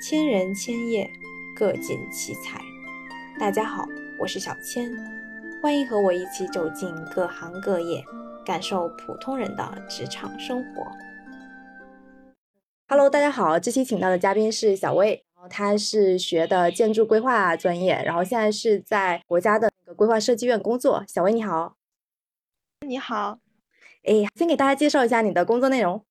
千人千业，各尽其才。大家好，我是小千，欢迎和我一起走进各行各业，感受普通人的职场生活。Hello，大家好，这期请到的嘉宾是小薇，然后她是学的建筑规划专业，然后现在是在国家的那个规划设计院工作。小薇你好，你好，哎，先给大家介绍一下你的工作内容。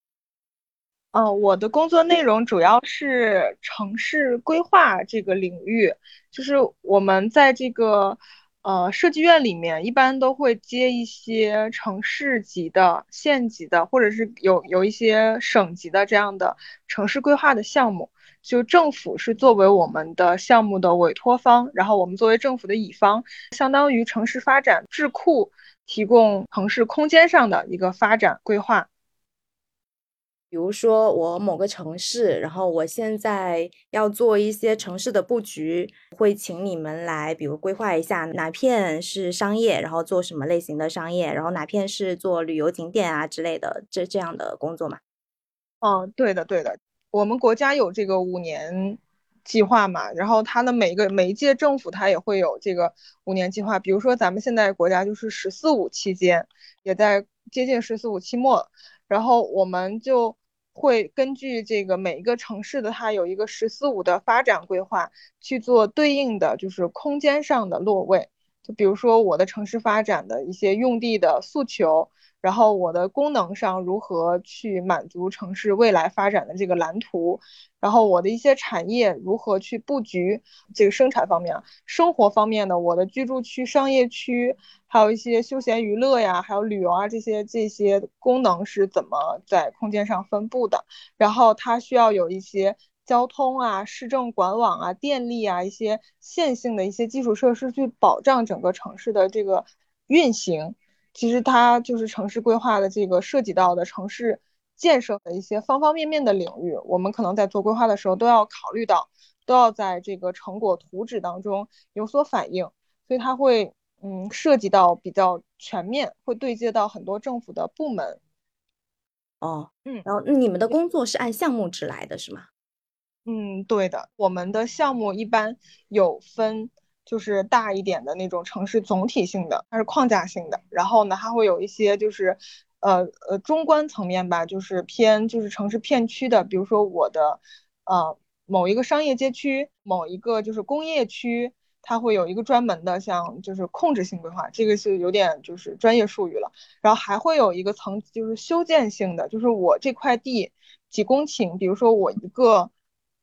哦，我的工作内容主要是城市规划这个领域，就是我们在这个呃设计院里面，一般都会接一些城市级的、县级的，或者是有有一些省级的这样的城市规划的项目。就政府是作为我们的项目的委托方，然后我们作为政府的乙方，相当于城市发展智库，提供城市空间上的一个发展规划。比如说我某个城市，然后我现在要做一些城市的布局，会请你们来，比如规划一下哪片是商业，然后做什么类型的商业，然后哪片是做旅游景点啊之类的，这这样的工作嘛？哦，对的，对的，我们国家有这个五年计划嘛，然后它的每一个每一届政府它也会有这个五年计划，比如说咱们现在国家就是“十四五”期间，也在接近“十四五”期末。然后我们就会根据这个每一个城市的它有一个“十四五”的发展规划去做对应的就是空间上的落位，就比如说我的城市发展的一些用地的诉求。然后我的功能上如何去满足城市未来发展的这个蓝图？然后我的一些产业如何去布局？这个生产方面、生活方面的，我的居住区、商业区，还有一些休闲娱乐呀，还有旅游啊这些这些功能是怎么在空间上分布的？然后它需要有一些交通啊、市政管网啊、电力啊一些线性的一些基础设施去保障整个城市的这个运行。其实它就是城市规划的这个涉及到的城市建设的一些方方面面的领域，我们可能在做规划的时候都要考虑到，都要在这个成果图纸当中有所反映，所以它会嗯涉及到比较全面，会对接到很多政府的部门。哦，嗯，然后你们的工作是按项目制来的是吗？嗯，对的，我们的项目一般有分。就是大一点的那种城市总体性的，它是框架性的。然后呢，它会有一些就是，呃呃，中观层面吧，就是偏就是城市片区的。比如说我的，呃，某一个商业街区，某一个就是工业区，它会有一个专门的像就是控制性规划，这个是有点就是专业术语了。然后还会有一个层就是修建性的，就是我这块地几公顷，比如说我一个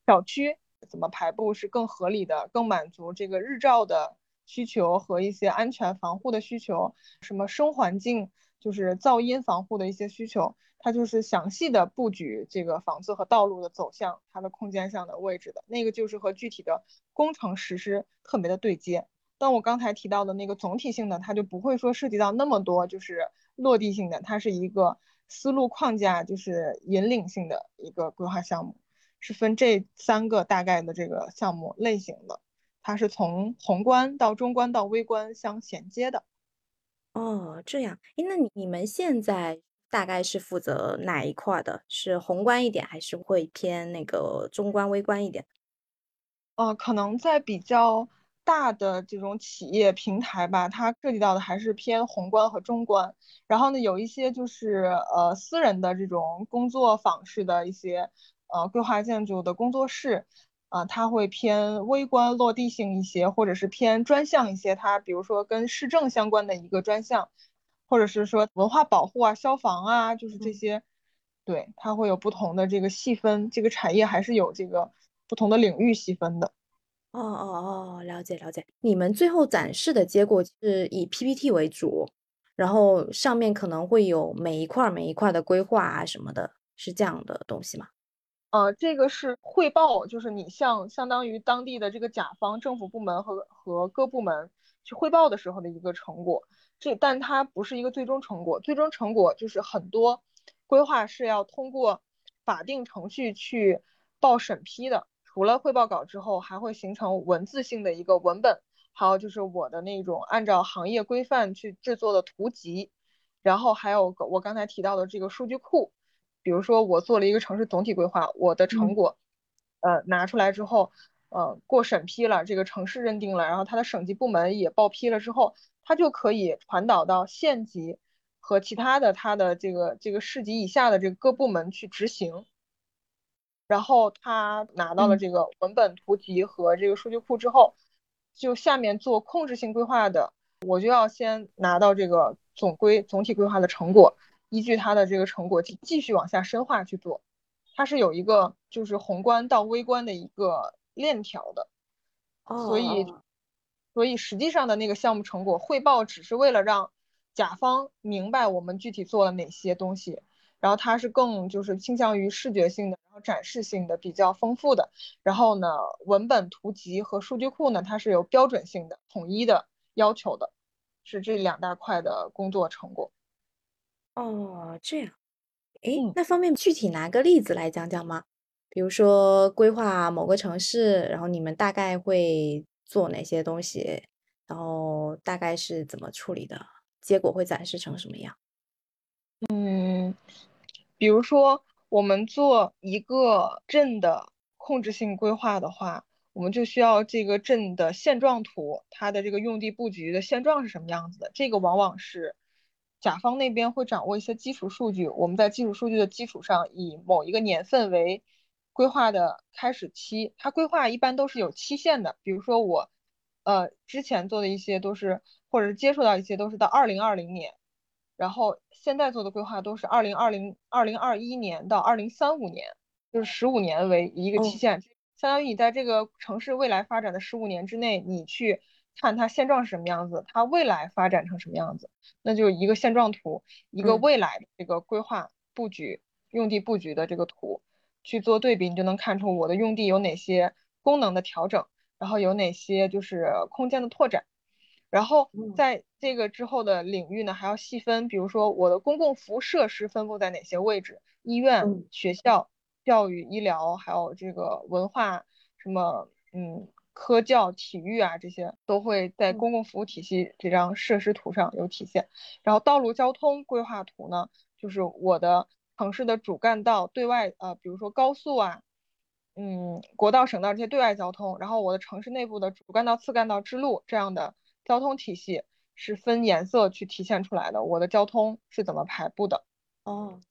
小区。怎么排布是更合理的，更满足这个日照的需求和一些安全防护的需求，什么声环境就是噪音防护的一些需求，它就是详细的布局这个房子和道路的走向，它的空间上的位置的那个就是和具体的工程实施特别的对接。但我刚才提到的那个总体性的，它就不会说涉及到那么多，就是落地性的，它是一个思路框架，就是引领性的一个规划项目。是分这三个大概的这个项目类型的，它是从宏观到中观到微观相衔接的。哦，这样，诶，那你你们现在大概是负责哪一块的？是宏观一点，还是会偏那个中观微观一点？呃，可能在比较大的这种企业平台吧，它涉及到的还是偏宏观和中观。然后呢，有一些就是呃私人的这种工作坊式的一些。呃，规划建筑的工作室，啊，它会偏微观落地性一些，或者是偏专项一些。它比如说跟市政相关的一个专项，或者是说文化保护啊、消防啊，就是这些。对，它会有不同的这个细分，这个产业还是有这个不同的领域细分的。哦哦哦，了解了解。你们最后展示的结果是以 PPT 为主，然后上面可能会有每一块每一块的规划啊什么的，是这样的东西吗？呃，这个是汇报，就是你向相当于当地的这个甲方政府部门和和各部门去汇报的时候的一个成果。这，但它不是一个最终成果，最终成果就是很多规划是要通过法定程序去报审批的。除了汇报稿之后，还会形成文字性的一个文本，还有就是我的那种按照行业规范去制作的图集，然后还有我刚才提到的这个数据库。比如说，我做了一个城市总体规划，我的成果，呃拿出来之后，呃过审批了，这个城市认定了，然后它的省级部门也报批了之后，它就可以传导到县级和其他的它的这个这个市级以下的这个各部门去执行。然后他拿到了这个文本图集和这个数据库之后，就下面做控制性规划的，我就要先拿到这个总规总体规划的成果，依据它的这个成果继继续往下深化去做。它是有一个就是宏观到微观的一个链条的，所以所以实际上的那个项目成果汇报只是为了让甲方明白我们具体做了哪些东西。然后它是更就是倾向于视觉性的，然后展示性的比较丰富的。然后呢，文本图集和数据库呢，它是有标准性的、统一的要求的，是这两大块的工作成果。哦，这样，哎，那方便具体拿个例子来讲讲吗？比如说规划某个城市，然后你们大概会做哪些东西，然后大概是怎么处理的，结果会展示成什么样？嗯，比如说我们做一个镇的控制性规划的话，我们就需要这个镇的现状图，它的这个用地布局的现状是什么样子的。这个往往是甲方那边会掌握一些基础数据，我们在基础数据的基础上，以某一个年份为规划的开始期。它规划一般都是有期限的，比如说我呃之前做的一些都是，或者是接触到一些都是到二零二零年。然后现在做的规划都是二零二零二零二一年到二零三五年，就是十五年为一个期限，相当于你在这个城市未来发展的十五年之内，你去看它现状是什么样子，它未来发展成什么样子，那就一个现状图，一个未来的这个规划布局用地布局的这个图去做对比，你就能看出我的用地有哪些功能的调整，然后有哪些就是空间的拓展。然后在这个之后的领域呢，还要细分，比如说我的公共服务设施分布在哪些位置，医院、学校、教育、医疗，还有这个文化，什么嗯科教、体育啊，这些都会在公共服务体系这张设施图上有体现。然后道路交通规划图呢，就是我的城市的主干道对外呃，比如说高速啊，嗯国道、省道这些对外交通，然后我的城市内部的主干道、次干道、支路这样的。交通体系是分颜色去体现出来的，我的交通是怎么排布的？哦，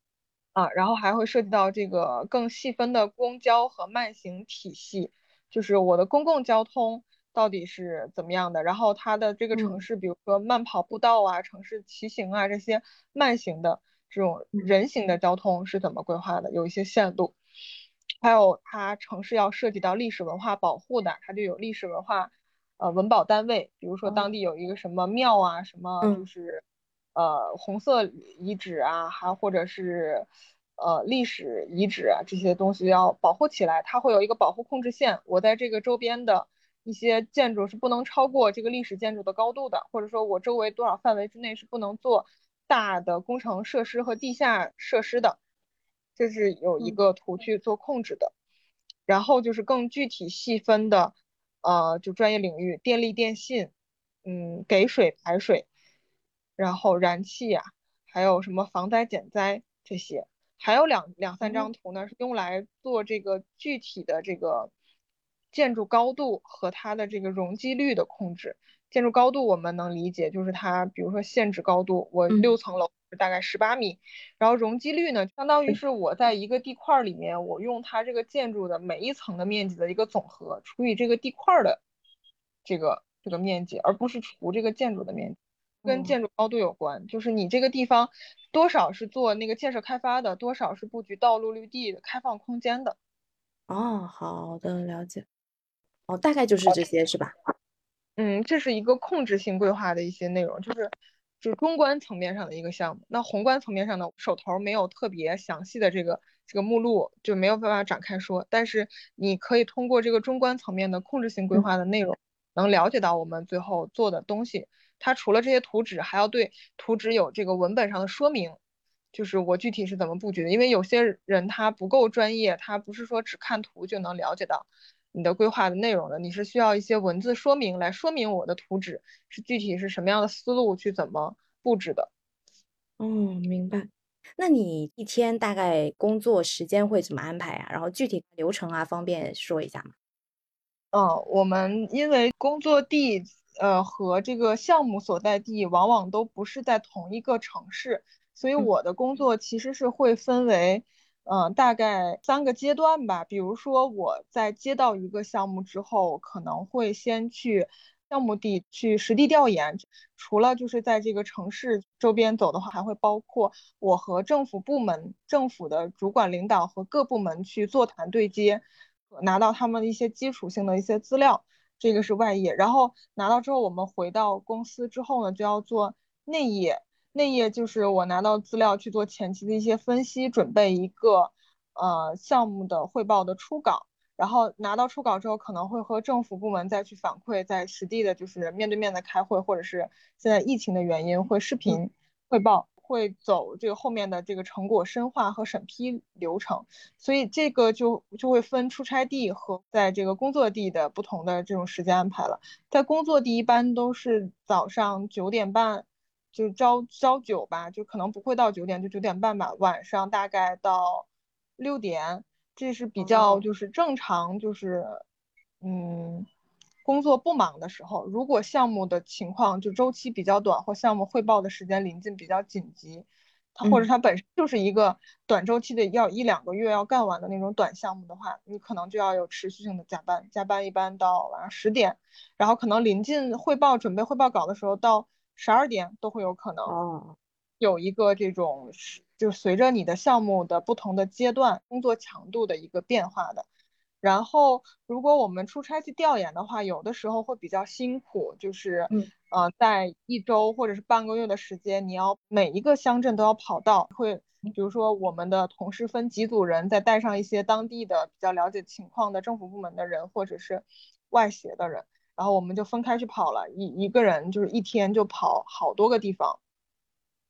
啊，然后还会涉及到这个更细分的公交和慢行体系，就是我的公共交通到底是怎么样的？然后它的这个城市，比如说慢跑步道啊、城市骑行啊这些慢行的这种人行的交通是怎么规划的？有一些线路，还有它城市要涉及到历史文化保护的，它就有历史文化。呃，文保单位，比如说当地有一个什么庙啊，什么就是呃红色遗址啊，还或者是呃历史遗址啊，这些东西要保护起来，它会有一个保护控制线。我在这个周边的一些建筑是不能超过这个历史建筑的高度的，或者说我周围多少范围之内是不能做大的工程设施和地下设施的，这是有一个图去做控制的。然后就是更具体细分的。呃，就专业领域，电力电信，嗯，给水排水，然后燃气呀，还有什么防灾减灾这些，还有两两三张图呢，是用来做这个具体的这个建筑高度和它的这个容积率的控制。建筑高度我们能理解，就是它，比如说限制高度，我六层楼大概十八米，然后容积率呢，相当于是我在一个地块里面，我用它这个建筑的每一层的面积的一个总和除以这个地块的这个这个面积，而不是除这个建筑的面积，跟建筑高度有关，就是你这个地方多少是做那个建设开发的，多少是布局道路绿地的开放空间的。哦，好的，了解。哦，大概就是这些，是吧？嗯，这是一个控制性规划的一些内容，就是就是中观层面上的一个项目。那宏观层面上呢，手头没有特别详细的这个这个目录，就没有办法展开说。但是你可以通过这个中观层面的控制性规划的内容，能了解到我们最后做的东西。它除了这些图纸，还要对图纸有这个文本上的说明，就是我具体是怎么布局的。因为有些人他不够专业，他不是说只看图就能了解到。你的规划的内容的，你是需要一些文字说明来说明我的图纸是具体是什么样的思路去怎么布置的。哦，明白。那你一天大概工作时间会怎么安排啊？然后具体流程啊，方便说一下吗？嗯，我们因为工作地呃和这个项目所在地往往都不是在同一个城市，所以我的工作其实是会分为嗯大概三个阶段吧。比如说我在接到一个项目之后，可能会先去。项目地去实地调研，除了就是在这个城市周边走的话，还会包括我和政府部门、政府的主管领导和各部门去座谈对接，拿到他们的一些基础性的一些资料，这个是外业。然后拿到之后，我们回到公司之后呢，就要做内业。内业就是我拿到资料去做前期的一些分析，准备一个呃项目的汇报的初稿。然后拿到初稿之后，可能会和政府部门再去反馈，在实地的就是面对面的开会，或者是现在疫情的原因会视频汇报，会走这个后面的这个成果深化和审批流程。所以这个就就会分出差地和在这个工作地的不同的这种时间安排了。在工作地一般都是早上九点半，就朝朝九吧，就可能不会到九点，就九点半吧。晚上大概到六点。这是比较就是正常，就是嗯，工作不忙的时候，如果项目的情况就周期比较短，或项目汇报的时间临近比较紧急，它或者它本身就是一个短周期的，要一两个月要干完的那种短项目的话，你可能就要有持续性的加班，加班一般到晚上十点，然后可能临近汇报准备汇报稿的时候到十二点都会有可能有一个这种。就随着你的项目的不同的阶段，工作强度的一个变化的。然后，如果我们出差去调研的话，有的时候会比较辛苦，就是，呃，在一周或者是半个月的时间，你要每一个乡镇都要跑到，会，比如说我们的同事分几组人，再带上一些当地的比较了解情况的政府部门的人，或者是外协的人，然后我们就分开去跑了，一一个人就是一天就跑好多个地方。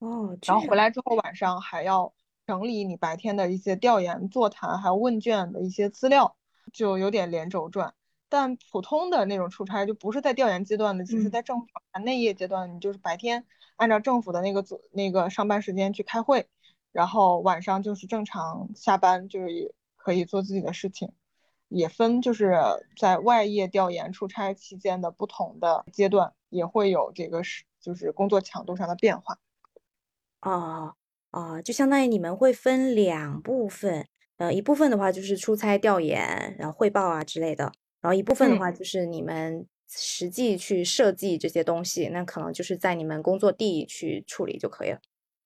哦，然后回来之后晚上还要整理你白天的一些调研、座谈还有问卷的一些资料，就有点连轴转。但普通的那种出差就不是在调研阶段的，就是在政府内业阶段，你就是白天按照政府的那个组那个上班时间去开会，然后晚上就是正常下班，就是可以做自己的事情。也分就是在外业调研出差期间的不同的阶段，也会有这个是就是工作强度上的变化。哦哦，就相当于你们会分两部分，呃，一部分的话就是出差调研，然后汇报啊之类的，然后一部分的话就是你们实际去设计这些东西，那可能就是在你们工作地去处理就可以了。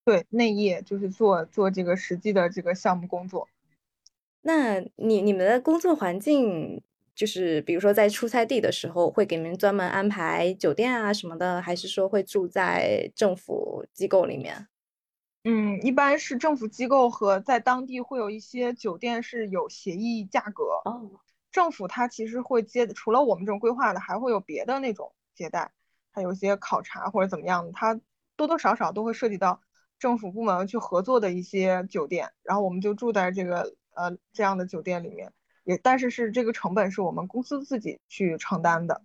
对，内业就是做做这个实际的这个项目工作。那你你们的工作环境，就是比如说在出差地的时候，会给你们专门安排酒店啊什么的，还是说会住在政府机构里面？嗯，一般是政府机构和在当地会有一些酒店是有协议价格。哦，政府它其实会接，除了我们这种规划的，还会有别的那种接待，还有一些考察或者怎么样的，它多多少少都会涉及到政府部门去合作的一些酒店，然后我们就住在这个呃这样的酒店里面，也但是是这个成本是我们公司自己去承担的，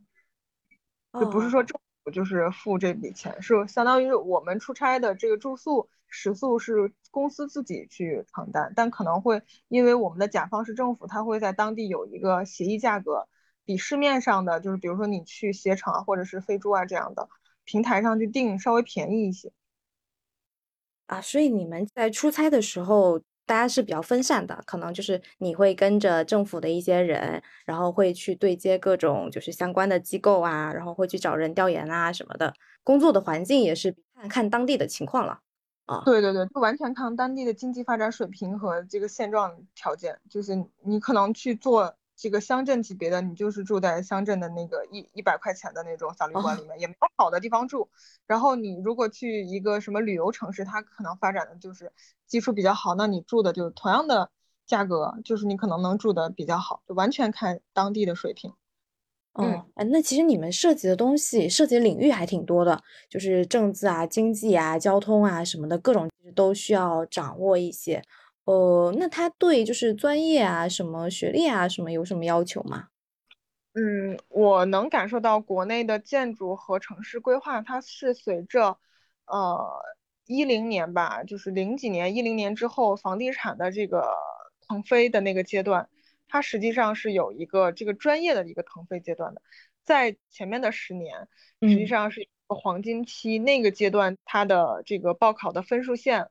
就不是说政府就是付这笔钱，是相当于我们出差的这个住宿。食宿是公司自己去承担，但可能会因为我们的甲方是政府，他会在当地有一个协议价格，比市面上的就是比如说你去携程啊或者是飞猪啊这样的平台上去订稍微便宜一些。啊，所以你们在出差的时候，大家是比较分散的，可能就是你会跟着政府的一些人，然后会去对接各种就是相关的机构啊，然后会去找人调研啊什么的，工作的环境也是看看当地的情况了。啊，对对对，就完全看当地的经济发展水平和这个现状条件。就是你可能去做这个乡镇级别的，你就是住在乡镇的那个一一百块钱的那种小旅馆里面，也没有好的地方住。然后你如果去一个什么旅游城市，它可能发展的就是基础比较好，那你住的就同样的价格，就是你可能能住的比较好，就完全看当地的水平。嗯，哎，那其实你们涉及的东西、涉及的领域还挺多的，就是政治啊、经济啊、交通啊什么的，各种都需要掌握一些。呃，那他对就是专业啊、什么学历啊、什么有什么要求吗？嗯，我能感受到国内的建筑和城市规划，它是随着呃一零年吧，就是零几年、一零年之后，房地产的这个腾飞的那个阶段，它实际上是有一个这个专业的一个腾飞阶段的。在前面的十年，实际上是一个黄金期，那个阶段它的这个报考的分数线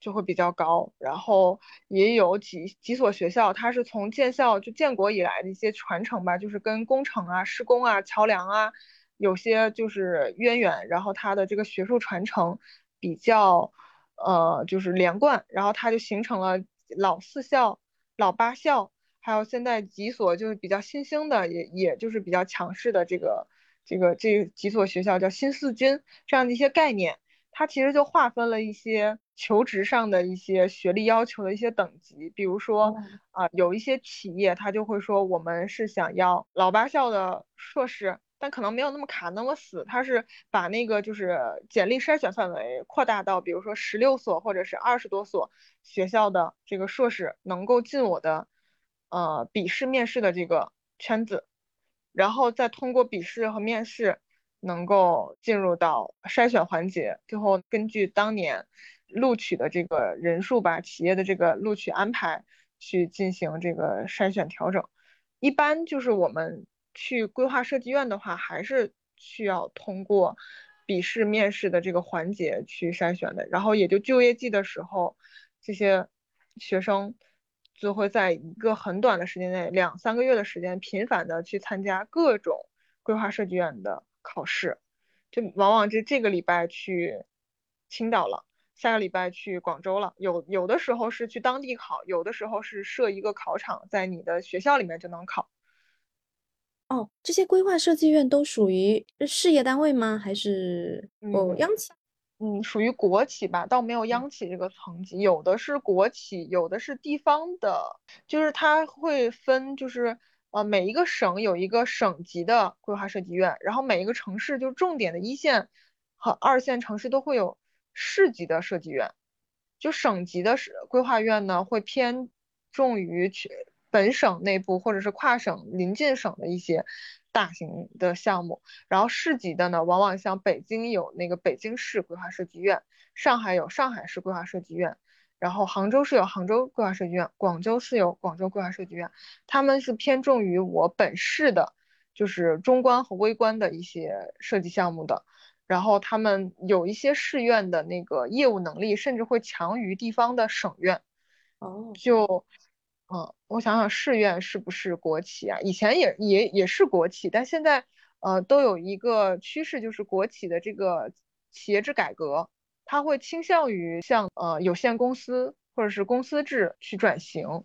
就会比较高，然后也有几几所学校，它是从建校就建国以来的一些传承吧，就是跟工程啊、施工啊、桥梁啊有些就是渊源，然后它的这个学术传承比较呃就是连贯，然后它就形成了老四校、老八校。还有现在几所就是比较新兴的，也也就是比较强势的这个这个这几所学校叫新四军这样的一些概念，它其实就划分了一些求职上的一些学历要求的一些等级，比如说啊，有一些企业它就会说我们是想要老八校的硕士，但可能没有那么卡那么死，它是把那个就是简历筛选范围扩大到，比如说十六所或者是二十多所学校的这个硕士能够进我的。呃，笔试、面试的这个圈子，然后再通过笔试和面试，能够进入到筛选环节，最后根据当年录取的这个人数吧，企业的这个录取安排去进行这个筛选调整。一般就是我们去规划设计院的话，还是需要通过笔试、面试的这个环节去筛选的。然后也就就业季的时候，这些学生。就会在一个很短的时间内，两三个月的时间，频繁的去参加各种规划设计院的考试，就往往这这个礼拜去青岛了，下个礼拜去广州了，有有的时候是去当地考，有的时候是设一个考场，在你的学校里面就能考。哦，这些规划设计院都属于事业单位吗？还是哦央企？嗯，属于国企吧，倒没有央企这个层级，有的是国企，有的是地方的，就是它会分，就是呃每一个省有一个省级的规划设计院，然后每一个城市就重点的一线和二线城市都会有市级的设计院，就省级的是规划院呢会偏重于去本省内部或者是跨省临近省的一些。大型的项目，然后市级的呢，往往像北京有那个北京市规划设计院，上海有上海市规划设计院，然后杭州市有杭州规划设计院，广州市有广州规划设计院，他们是偏重于我本市的，就是中观和微观的一些设计项目的，然后他们有一些市院的那个业务能力，甚至会强于地方的省院，哦，就。嗯，我想想，市院是不是国企啊？以前也也也是国企，但现在呃都有一个趋势，就是国企的这个企业制改革，它会倾向于向呃有限公司或者是公司制去转型。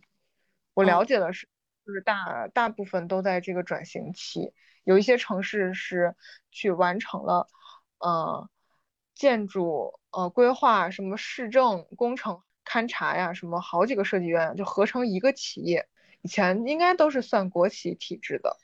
我了解的是，就是大大部分都在这个转型期，有一些城市是去完成了呃建筑呃规划什么市政工程。勘察呀，什么好几个设计院就合成一个企业，以前应该都是算国企体制的。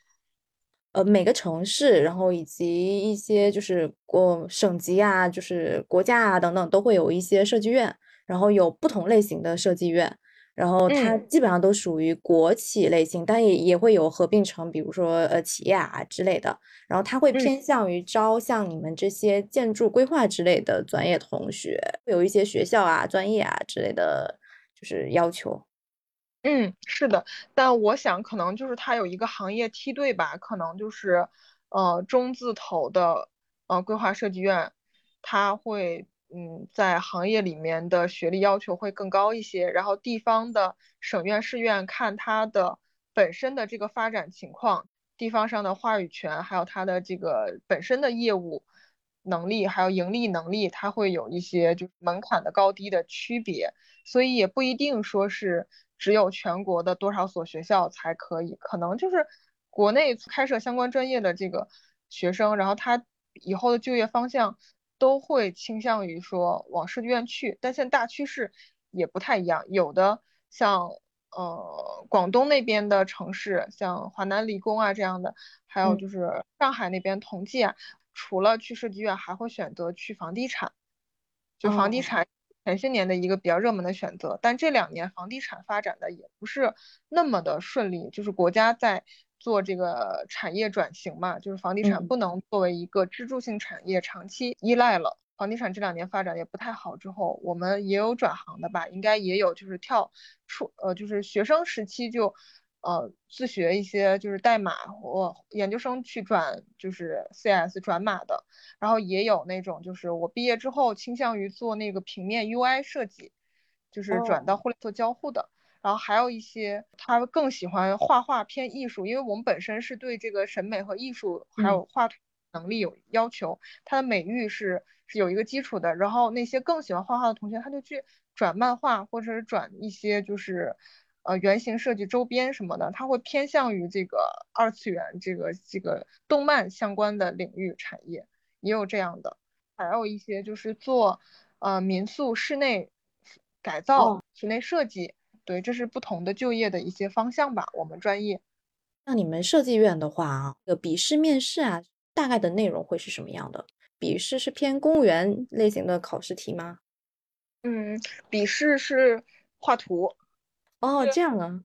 呃，每个城市，然后以及一些就是国省级啊，就是国家啊等等，都会有一些设计院，然后有不同类型的设计院。然后它基本上都属于国企类型，但也也会有合并成，比如说呃企业啊之类的。然后它会偏向于招像你们这些建筑规划之类的专业同学，会有一些学校啊、专业啊之类的，就是要求。嗯，是的，但我想可能就是它有一个行业梯队吧，可能就是呃中字头的呃规划设计院，它会。嗯，在行业里面的学历要求会更高一些，然后地方的省院、市院看它的本身的这个发展情况、地方上的话语权，还有它的这个本身的业务能力，还有盈利能力，它会有一些就门槛的高低的区别，所以也不一定说是只有全国的多少所学校才可以，可能就是国内开设相关专业的这个学生，然后他以后的就业方向。都会倾向于说往设计院去，但现在大趋势也不太一样。有的像呃广东那边的城市，像华南理工啊这样的，还有就是上海那边同济啊，除了去设计院，还会选择去房地产。就房地产前些年的一个比较热门的选择，但这两年房地产发展的也不是那么的顺利，就是国家在。做这个产业转型嘛，就是房地产不能作为一个支柱性产业长期依赖了。房地产这两年发展也不太好，之后我们也有转行的吧，应该也有就是跳出呃就是学生时期就呃自学一些就是代码或研究生去转就是 CS 转码的，然后也有那种就是我毕业之后倾向于做那个平面 UI 设计，就是转到互联做交互的，然后还有一些他更喜欢画画偏艺术，因为我们本身是对这个审美和艺术还有画图能力有要求，他的美育是。是有一个基础的，然后那些更喜欢画画的同学，他就去转漫画，或者是转一些就是，呃，原型设计周边什么的，他会偏向于这个二次元这个这个动漫相关的领域产业，也有这样的，还有一些就是做呃民宿室内改造、室内设计，对，这是不同的就业的一些方向吧。我们专业，那你们设计院的话啊，这个笔试面试啊，大概的内容会是什么样的？笔试是偏公务员类型的考试题吗？嗯，笔试是画图。哦，这样啊。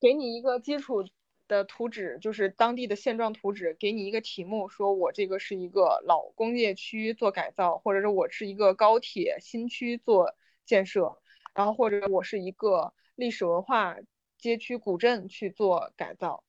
给你一个基础的图纸，就是当地的现状图纸，给你一个题目，说我这个是一个老工业区做改造，或者是我是一个高铁新区做建设，然后或者我是一个历史文化街区古镇去做改造，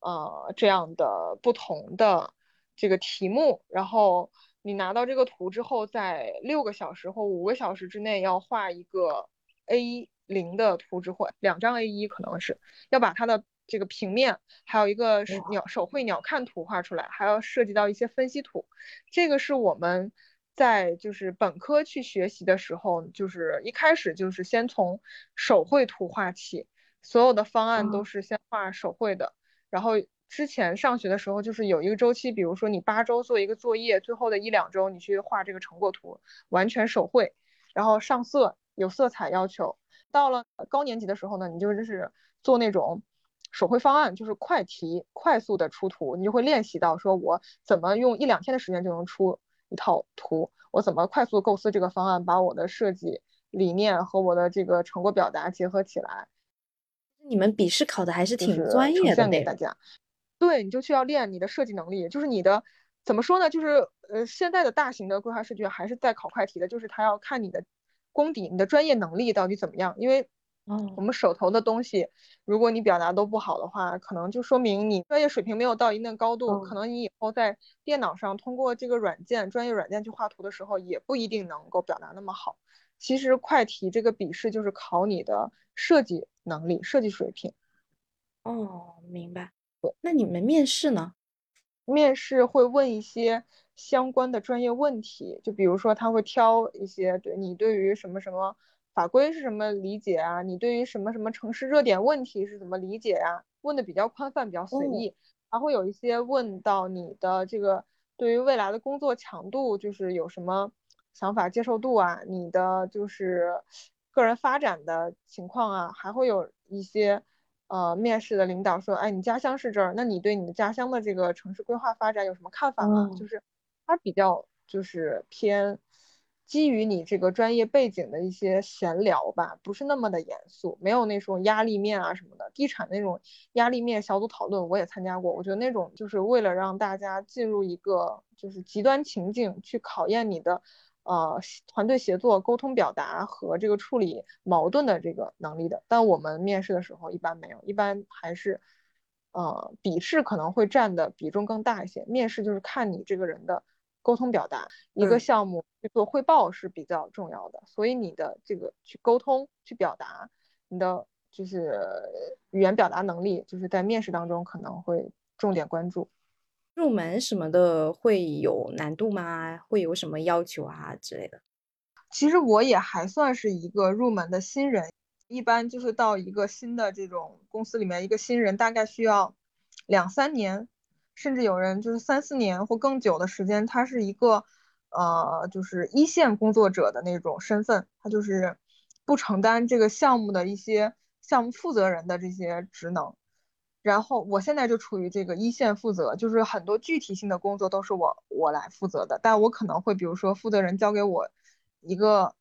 呃，这样的不同的这个题目，然后。你拿到这个图之后，在六个小时或五个小时之内要画一个 A 零的图纸，或两张 A 一，可能是要把它的这个平面，还有一个鸟手绘鸟瞰图画出来，还要涉及到一些分析图。这个是我们在就是本科去学习的时候，就是一开始就是先从手绘图画起，所有的方案都是先画手绘的，然后。之前上学的时候，就是有一个周期，比如说你八周做一个作业，最后的一两周你去画这个成果图，完全手绘，然后上色有色彩要求。到了高年级的时候呢，你就是做那种手绘方案，就是快题，快速的出图，你就会练习到说我怎么用一两天的时间就能出一套图，我怎么快速构思这个方案，把我的设计理念和我的这个成果表达结合起来。你们笔试考的还是挺专业的，给大家。对，你就需要练你的设计能力，就是你的怎么说呢？就是呃，现在的大型的规划设计还是在考快题的，就是他要看你的功底、你的专业能力到底怎么样。因为我们手头的东西，如果你表达都不好的话，可能就说明你专业水平没有到一定高度，可能你以后在电脑上通过这个软件、专业软件去画图的时候，也不一定能够表达那么好。其实快题这个笔试就是考你的设计能力、设计水平。哦，明白。那你们面试呢？面试会问一些相关的专业问题，就比如说他会挑一些对你对于什么什么法规是什么理解啊，你对于什么什么城市热点问题是怎么理解啊？问的比较宽泛，比较随意。还会有一些问到你的这个对于未来的工作强度，就是有什么想法、接受度啊，你的就是个人发展的情况啊，还会有一些。呃，面试的领导说：“哎，你家乡是这儿，那你对你的家乡的这个城市规划发展有什么看法吗？”就是他比较就是偏基于你这个专业背景的一些闲聊吧，不是那么的严肃，没有那种压力面啊什么的。地产那种压力面小组讨论我也参加过，我觉得那种就是为了让大家进入一个就是极端情境，去考验你的。呃，团队协作、沟通表达和这个处理矛盾的这个能力的，但我们面试的时候一般没有，一般还是，呃，笔试可能会占的比重更大一些。面试就是看你这个人的沟通表达，一个项目去做汇报是比较重要的，所以你的这个去沟通、去表达，你的就是语言表达能力，就是在面试当中可能会重点关注。入门什么的会有难度吗？会有什么要求啊之类的？其实我也还算是一个入门的新人，一般就是到一个新的这种公司里面，一个新人大概需要两三年，甚至有人就是三四年或更久的时间。他是一个呃，就是一线工作者的那种身份，他就是不承担这个项目的一些项目负责人的这些职能。然后我现在就处于这个一线负责，就是很多具体性的工作都是我我来负责的，但我可能会比如说负责人交给我一个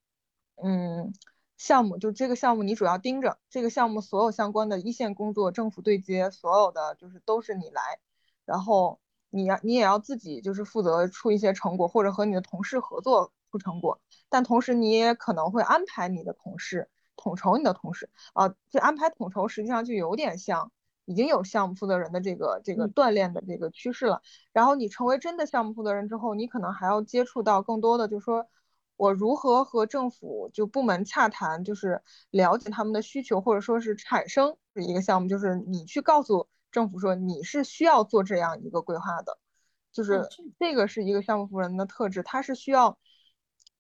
嗯项目，就这个项目你主要盯着这个项目所有相关的一线工作，政府对接所有的就是都是你来，然后你要你也要自己就是负责出一些成果，或者和你的同事合作出成果，但同时你也可能会安排你的同事统筹你的同事。啊，这安排统筹实际上就有点像已经有项目负责人的这个这个锻炼的这个趋势了。然后你成为真的项目负责人之后，你可能还要接触到更多的，就是说我如何和政府就部门洽谈，就是了解他们的需求，或者说是产生一个项目，就是你去告诉政府说你是需要做这样一个规划的。就是这个是一个项目负责人的特质，他是需要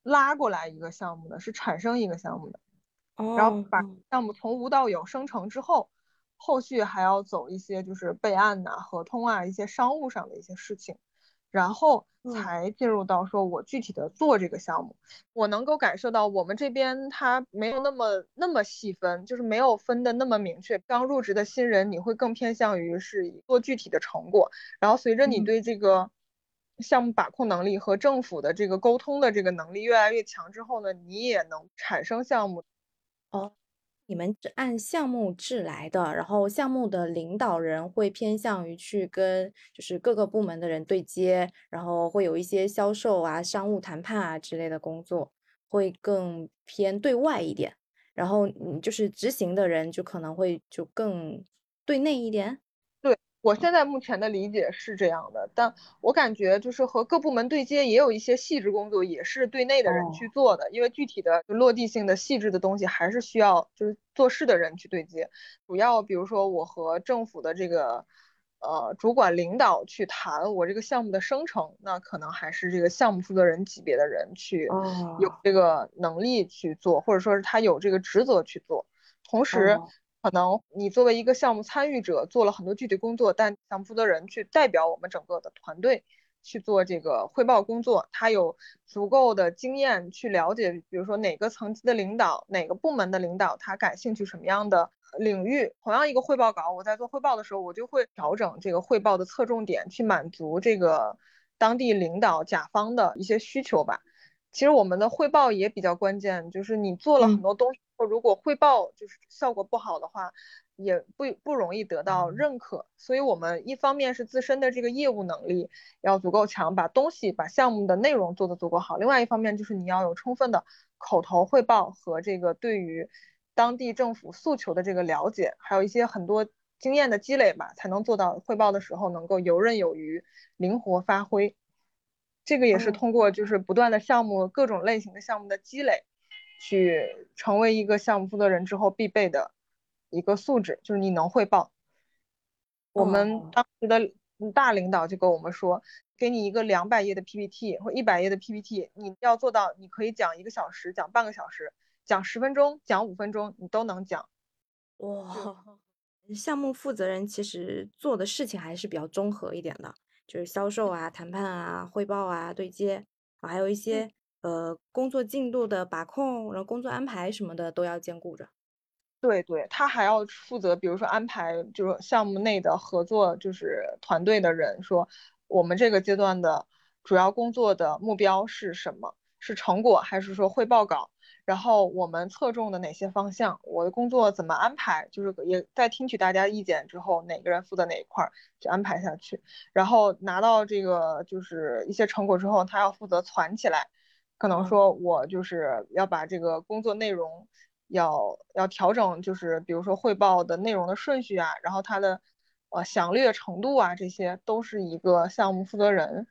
拉过来一个项目的，是产生一个项目的，然后把项目从无到有生成之后，后续还要走一些就是备案呐、合同啊一些商务上的一些事情。然后才进入到说我具体的做这个项目，我能够感受到我们这边它没有那么那么细分，就是没有分的那么明确。刚入职的新人，你会更偏向于是做具体的成果，然后随着你对这个项目把控能力和政府的这个沟通的这个能力越来越强之后呢，你也能产生项目。哦。你们是按项目制来的，然后项目的领导人会偏向于去跟就是各个部门的人对接，然后会有一些销售啊、商务谈判啊之类的工作，会更偏对外一点。然后嗯，就是执行的人就可能会就更对内一点。我现在目前的理解是这样的，但我感觉就是和各部门对接，也有一些细致工作也是对内的人去做的，因为具体的落地性的细致的东西还是需要就是做事的人去对接。主要比如说我和政府的这个呃主管领导去谈我这个项目的生成，那可能还是这个项目负责人级别的人去有这个能力去做，或者说是他有这个职责去做，同时。可能你作为一个项目参与者做了很多具体工作，但项目负责人去代表我们整个的团队去做这个汇报工作，他有足够的经验去了解，比如说哪个层级的领导、哪个部门的领导他感兴趣什么样的领域。同样一个汇报稿，我在做汇报的时候，我就会调整这个汇报的侧重点，去满足这个当地领导甲方的一些需求吧。其实我们的汇报也比较关键，就是你做了很多东西。如果汇报就是效果不好的话，也不不容易得到认可。所以，我们一方面是自身的这个业务能力要足够强，把东西、把项目的内容做得足够好；另外一方面就是你要有充分的口头汇报和这个对于当地政府诉求的这个了解，还有一些很多经验的积累吧，才能做到汇报的时候能够游刃有余、灵活发挥。这个也是通过就是不断的项目各种类型的项目的积累。去成为一个项目负责人之后必备的一个素质，就是你能汇报。我们当时的大领导就跟我们说，给你一个两百页的 PPT 或一百页的 PPT，你要做到，你可以讲一个小时，讲半个小时，讲十分钟，讲五分钟，你都能讲。哇，项目负责人其实做的事情还是比较综合一点的，就是销售啊、谈判啊、汇报啊、对接，还有一些。呃，工作进度的把控，然后工作安排什么的都要兼顾着。对对，他还要负责，比如说安排，就是项目内的合作，就是团队的人说，我们这个阶段的主要工作的目标是什么？是成果还是说汇报稿？然后我们侧重的哪些方向？我的工作怎么安排？就是也在听取大家意见之后，哪个人负责哪一块儿就安排下去。然后拿到这个就是一些成果之后，他要负责攒起来。可能说，我就是要把这个工作内容要要调整，就是比如说汇报的内容的顺序啊，然后它的呃详略程度啊，这些都是一个项目负责人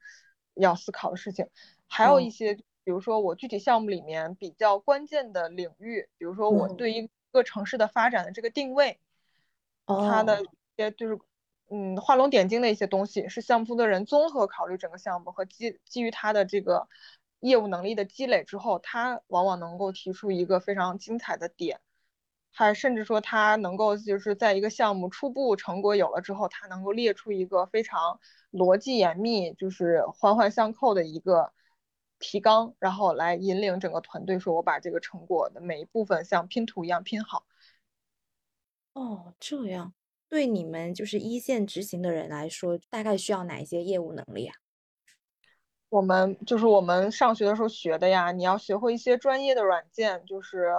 要思考的事情。还有一些，比如说我具体项目里面比较关键的领域，比如说我对一个城市的发展的这个定位，它的一些就是嗯画龙点睛的一些东西，是项目负责人综合考虑整个项目和基基于他的这个。业务能力的积累之后，他往往能够提出一个非常精彩的点，还甚至说他能够就是在一个项目初步成果有了之后，他能够列出一个非常逻辑严密，就是环环相扣的一个提纲，然后来引领整个团队，说我把这个成果的每一部分像拼图一样拼好。哦，这样对你们就是一线执行的人来说，大概需要哪一些业务能力啊？我们就是我们上学的时候学的呀，你要学会一些专业的软件，就是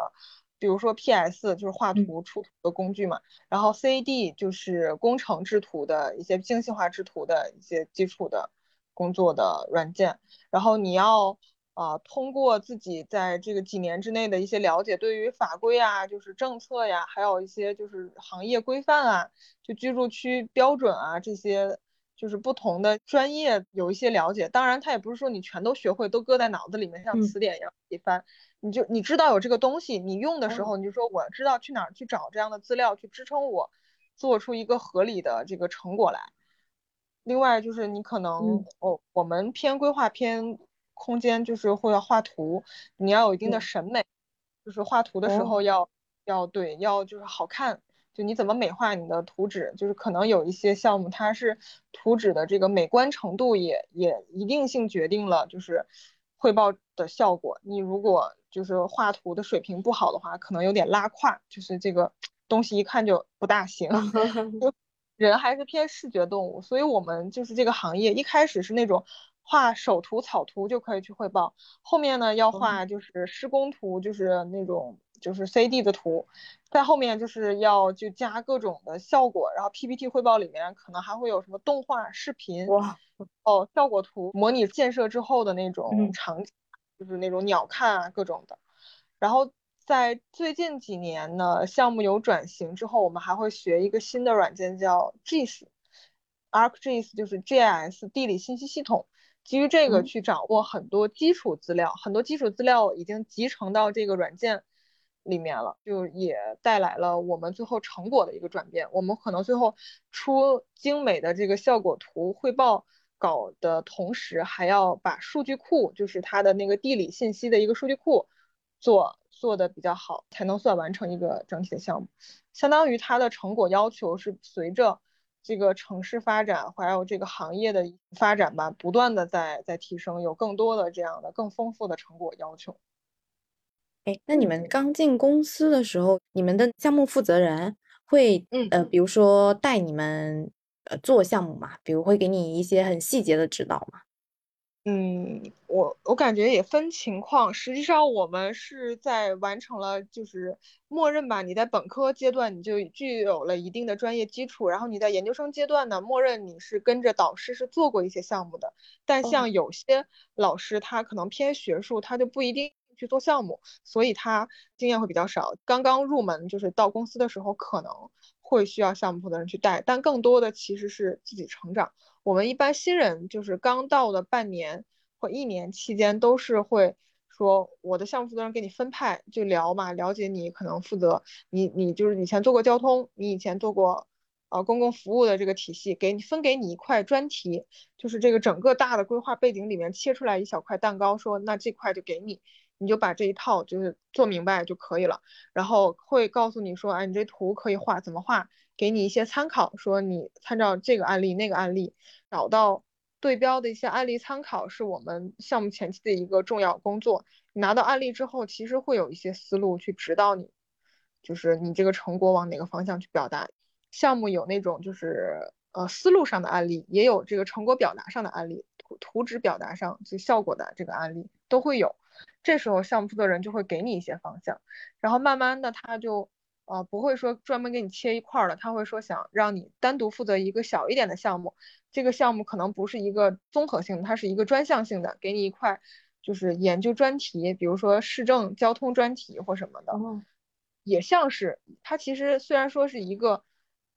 比如说 PS 就是画图出图的工具嘛，然后 CAD 就是工程制图的一些精细化制图的一些基础的工作的软件，然后你要啊，通过自己在这个几年之内的一些了解，对于法规啊，就是政策呀，还有一些就是行业规范啊，就居住区标准啊这些，就是不同的专业有一些了解。当然，他也不是说你全都学会，都搁在脑子里面，像词典一样一翻。你就你知道有这个东西，你用的时候你就说我知道去哪儿去找这样的资料去支撑我做出一个合理的这个成果来。另外就是你可能哦，我们偏规划偏。空间就是会要画图，你要有一定的审美，就是画图的时候要要对要就是好看，就你怎么美化你的图纸，就是可能有一些项目它是图纸的这个美观程度也也一定性决定了就是汇报的效果。你如果就是画图的水平不好的话，可能有点拉胯，就是这个东西一看就不大行。人还是偏视觉动物，所以我们就是这个行业一开始是那种。画手图、草图就可以去汇报，后面呢要画就是施工图，就是那种就是 C D 的图，在后面就是要就加各种的效果，然后 P P T 汇报里面可能还会有什么动画、视频，哇，哦，效果图模拟建设之后的那种场景，就是那种鸟瞰啊各种的。然后在最近几年呢，项目有转型之后，我们还会学一个新的软件叫 GIS，ArcGIS 就是 G I S 地理信息系统。基于这个去掌握很多基础资料，很多基础资料已经集成到这个软件里面了，就也带来了我们最后成果的一个转变。我们可能最后出精美的这个效果图汇报稿的同时，还要把数据库，就是它的那个地理信息的一个数据库做做的比较好，才能算完成一个整体的项目。相当于它的成果要求是随着。这个城市发展，还有这个行业的发展吧，不断的在在提升，有更多的这样的更丰富的成果要求。哎，那你们刚进公司的时候，你们的项目负责人会，嗯呃，比如说带你们呃做项目嘛，比如会给你一些很细节的指导嘛？嗯，我我感觉也分情况。实际上，我们是在完成了，就是默认吧。你在本科阶段你就具有了一定的专业基础，然后你在研究生阶段呢，默认你是跟着导师是做过一些项目的。但像有些老师他可能偏学术，他就不一定去做项目，所以他经验会比较少。刚刚入门就是到公司的时候，可能会需要项目负责人去带，但更多的其实是自己成长。我们一般新人就是刚到的半年或一年期间，都是会说我的项目负责人给你分派，就聊嘛，了解你可能负责你你就是以前做过交通，你以前做过呃公共服务的这个体系，给你分给你一块专题，就是这个整个大的规划背景里面切出来一小块蛋糕，说那这块就给你，你就把这一套就是做明白就可以了，然后会告诉你说，哎，你这图可以画怎么画。给你一些参考，说你参照这个案例、那个案例，找到对标的一些案例参考，是我们项目前期的一个重要工作。你拿到案例之后，其实会有一些思路去指导你，就是你这个成果往哪个方向去表达。项目有那种就是呃思路上的案例，也有这个成果表达上的案例，图图纸表达上就效果的这个案例都会有。这时候项目负责人就会给你一些方向，然后慢慢的他就。呃，不会说专门给你切一块儿的，他会说想让你单独负责一个小一点的项目，这个项目可能不是一个综合性的，它是一个专项性的，给你一块就是研究专题，比如说市政交通专题或什么的，也像是它其实虽然说是一个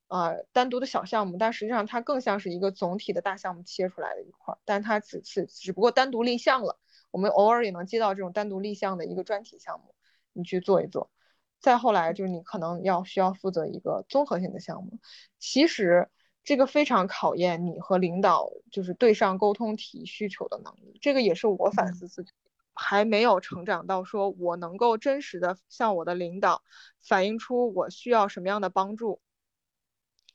呃单独的小项目，但实际上它更像是一个总体的大项目切出来的一块，但它只是只不过单独立项了，我们偶尔也能接到这种单独立项的一个专题项目，你去做一做。再后来就是你可能要需要负责一个综合性的项目，其实这个非常考验你和领导就是对上沟通提需求的能力。这个也是我反思自己，还没有成长到说我能够真实的向我的领导反映出我需要什么样的帮助。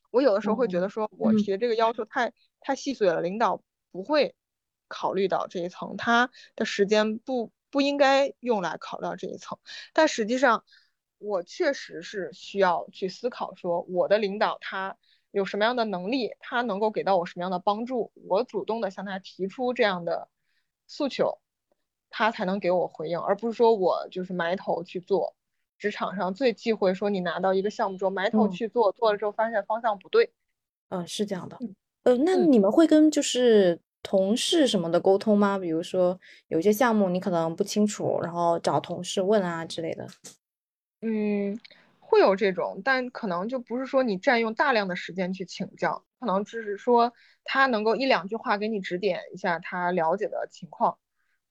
我有的时候会觉得说我提的这个要求太太细碎了，领导不会考虑到这一层，他的时间不不应该用来考虑到这一层，但实际上。我确实是需要去思考，说我的领导他有什么样的能力，他能够给到我什么样的帮助，我主动的向他提出这样的诉求，他才能给我回应，而不是说我就是埋头去做。职场上最忌讳说你拿到一个项目之后埋头去做，做了之后发现方向不对。嗯，是这样的。呃，那你们会跟就是同事什么的沟通吗？比如说有些项目你可能不清楚，然后找同事问啊之类的。嗯，会有这种，但可能就不是说你占用大量的时间去请教，可能只是说他能够一两句话给你指点一下他了解的情况，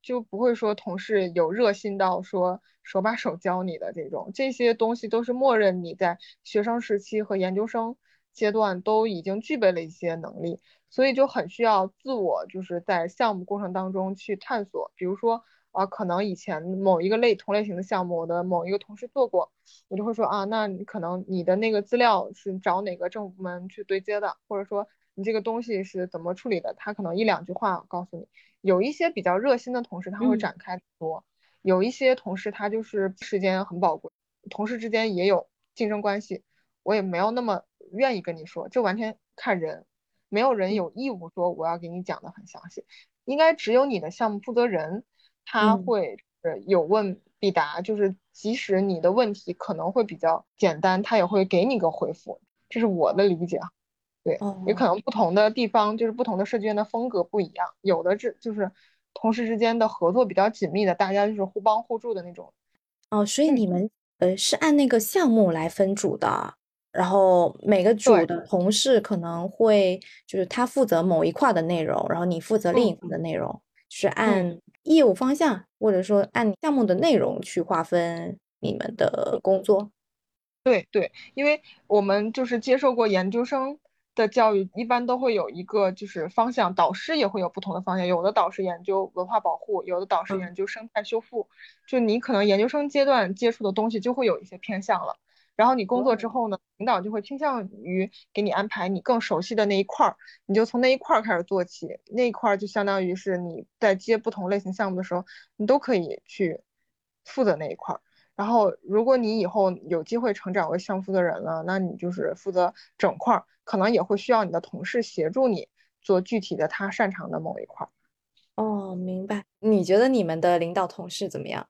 就不会说同事有热心到说手把手教你的这种，这些东西都是默认你在学生时期和研究生阶段都已经具备了一些能力，所以就很需要自我就是在项目过程当中去探索，比如说。啊，可能以前某一个类同类型的项目，我的某一个同事做过，我就会说啊，那你可能你的那个资料是找哪个政府部门去对接的，或者说你这个东西是怎么处理的，他可能一两句话告诉你。有一些比较热心的同事，他会展开说；有一些同事他就是时间很宝贵，同事之间也有竞争关系，我也没有那么愿意跟你说，这完全看人，没有人有义务说我要给你讲的很详细，应该只有你的项目负责人。他会呃有问必答，就是即使你的问题可能会比较简单，他也会给你个回复。这是我的理解啊。对，也可能不同的地方就是不同的设计院的风格不一样，有的这就是同事之间的合作比较紧密的，大家就是互帮互助的那种。哦，所以你们呃是按那个项目来分组的，然后每个组的同事可能会就是他负责某一块的内容，然后你负责另一块的内容，是按。业务方向，或者说按项目的内容去划分你们的工作。对对，因为我们就是接受过研究生的教育，一般都会有一个就是方向，导师也会有不同的方向。有的导师研究文化保护，有的导师研究生态修复。就你可能研究生阶段接触的东西就会有一些偏向了。然后你工作之后呢，领导就会倾向于给你安排你更熟悉的那一块儿，你就从那一块儿开始做起，那一块儿就相当于是你在接不同类型项目的时候，你都可以去负责那一块儿。然后如果你以后有机会成长为项目负责人了，那你就是负责整块儿，可能也会需要你的同事协助你做具体的他擅长的某一块儿。哦，明白。你觉得你们的领导同事怎么样？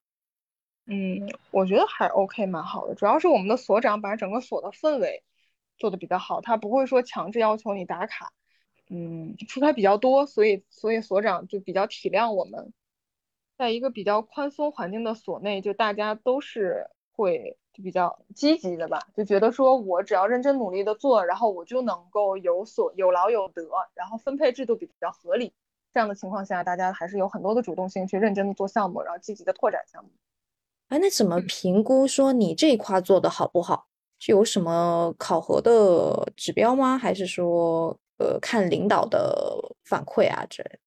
嗯，我觉得还 OK，蛮好的。主要是我们的所长把整个所的氛围做的比较好，他不会说强制要求你打卡。嗯，出差比较多，所以所以所长就比较体谅我们，在一个比较宽松环境的所内，就大家都是会就比较积极的吧，就觉得说我只要认真努力的做，然后我就能够有所有劳有得，然后分配制度比较合理。这样的情况下，大家还是有很多的主动性去认真的做项目，然后积极的拓展项目。哎，那怎么评估说你这一块做的好不好？是有什么考核的指标吗？还是说，呃，看领导的反馈啊之类的？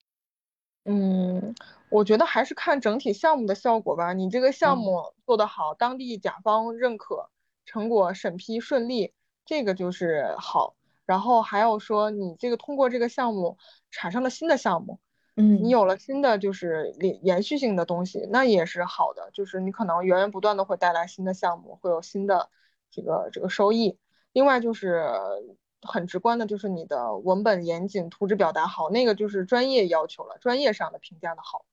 嗯，我觉得还是看整体项目的效果吧。你这个项目做得好，当地甲方认可，成果审批顺利，这个就是好。然后还有说，你这个通过这个项目产生了新的项目。嗯，你有了新的就是连延续性的东西，那也是好的。就是你可能源源不断的会带来新的项目，会有新的这个这个收益。另外就是很直观的，就是你的文本严谨，图纸表达好，那个就是专业要求了，专业上的评价的好。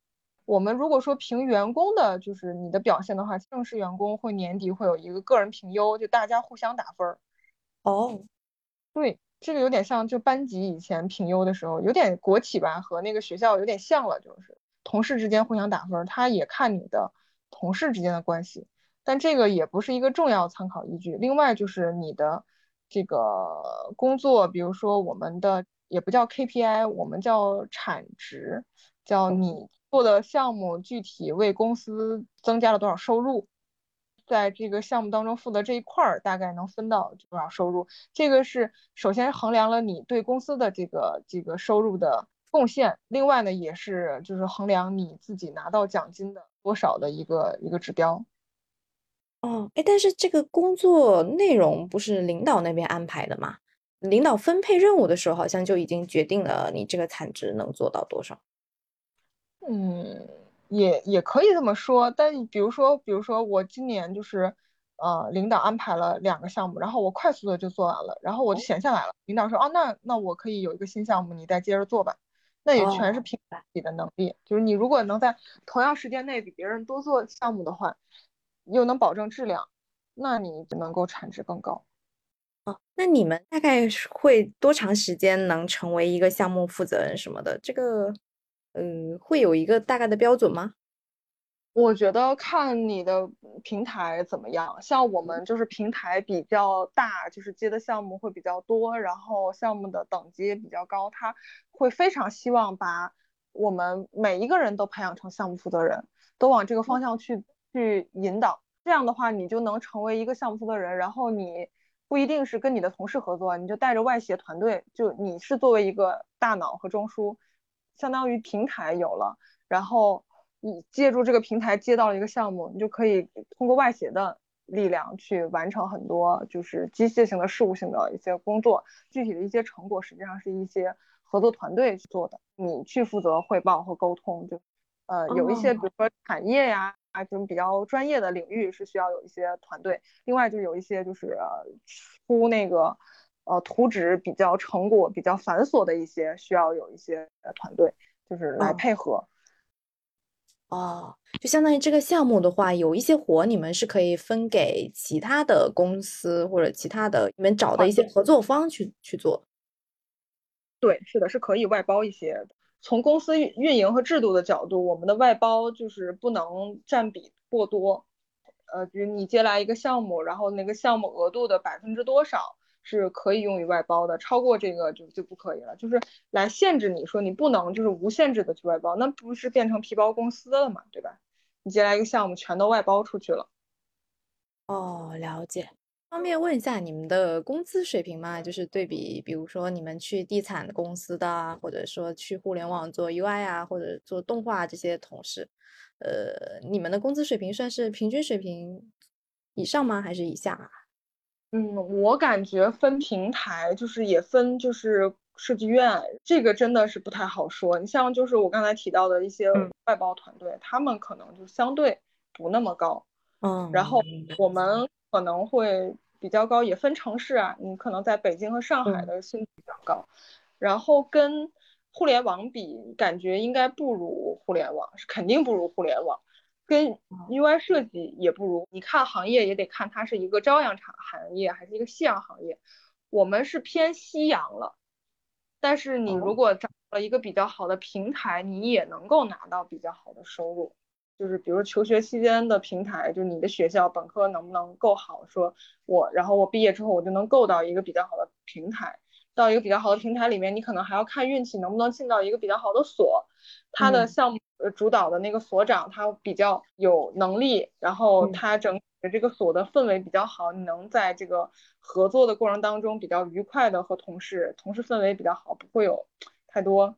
我们如果说评员工的，就是你的表现的话，正式员工会年底会有一个个人评优，就大家互相打分儿。哦，对。这个有点像，就班级以前评优的时候，有点国企吧，和那个学校有点像了，就是同事之间互相打分，他也看你的同事之间的关系，但这个也不是一个重要参考依据。另外就是你的这个工作，比如说我们的也不叫 KPI，我们叫产值，叫你做的项目具体为公司增加了多少收入。在这个项目当中负责这一块儿，大概能分到多少收入？这个是首先衡量了你对公司的这个这个收入的贡献，另外呢，也是就是衡量你自己拿到奖金的多少的一个一个指标。哦，哎，但是这个工作内容不是领导那边安排的吗？领导分配任务的时候，好像就已经决定了你这个产值能做到多少。嗯。也也可以这么说，但比如说，比如说我今年就是，呃，领导安排了两个项目，然后我快速的就做完了，然后我就闲下来了。领导说，哦，那那我可以有一个新项目，你再接着做吧。那也全是凭自己的能力，就是你如果能在同样时间内比别人多做项目的话，又能保证质量，那你能够产值更高。哦，那你们大概会多长时间能成为一个项目负责人什么的？这个，嗯，会有一个大概的标准吗？我觉得看你的平台怎么样，像我们就是平台比较大，就是接的项目会比较多，然后项目的等级也比较高，他会非常希望把我们每一个人都培养成项目负责人，都往这个方向去去引导。这样的话，你就能成为一个项目负责人，然后你不一定是跟你的同事合作，你就带着外协团队，就你是作为一个大脑和中枢，相当于平台有了，然后。你借助这个平台接到了一个项目，你就可以通过外协的力量去完成很多就是机械性的事务性的一些工作。具体的一些成果实际上是一些合作团队去做的，你去负责汇报和沟通。就呃有一些比如说产业呀啊这种比较专业的领域是需要有一些团队。另外就有一些就是出那个呃图纸比较成果比较繁琐的一些需要有一些团队就是来配合。哦，就相当于这个项目的话，有一些活你们是可以分给其他的公司或者其他的你们找的一些合作方去去做。对，是的，是可以外包一些。从公司运营和制度的角度，我们的外包就是不能占比过多。呃，比如你接来一个项目，然后那个项目额度的百分之多少？是可以用于外包的，超过这个就就不可以了。就是来限制你说你不能就是无限制的去外包，那不是变成皮包公司了嘛，对吧？你接来一个项目，全都外包出去了。哦，了解。方便问一下你们的工资水平吗？就是对比，比如说你们去地产公司的，或者说去互联网做 UI 啊，或者做动画这些同事，呃，你们的工资水平算是平均水平以上吗？还是以下？嗯，我感觉分平台就是也分就是设计院，这个真的是不太好说。你像就是我刚才提到的一些外包团队，他们可能就相对不那么高。嗯，然后我们可能会比较高，也分城市啊。你可能在北京和上海的薪资比较高，然后跟互联网比，感觉应该不如互联网，是肯定不如互联网。跟 UI 设计也不如，你看行业也得看它是一个朝阳产行业还是一个夕阳行业。我们是偏夕阳了，但是你如果找了一个比较好的平台，你也能够拿到比较好的收入。就是比如求学期间的平台，就是你的学校本科能不能够好，说我然后我毕业之后我就能够到一个比较好的平台，到一个比较好的平台里面，你可能还要看运气能不能进到一个比较好的所，它的项目。呃，主导的那个所长他比较有能力，然后他整体的这个所的氛围比较好，你能在这个合作的过程当中比较愉快的和同事，同事氛围比较好，不会有太多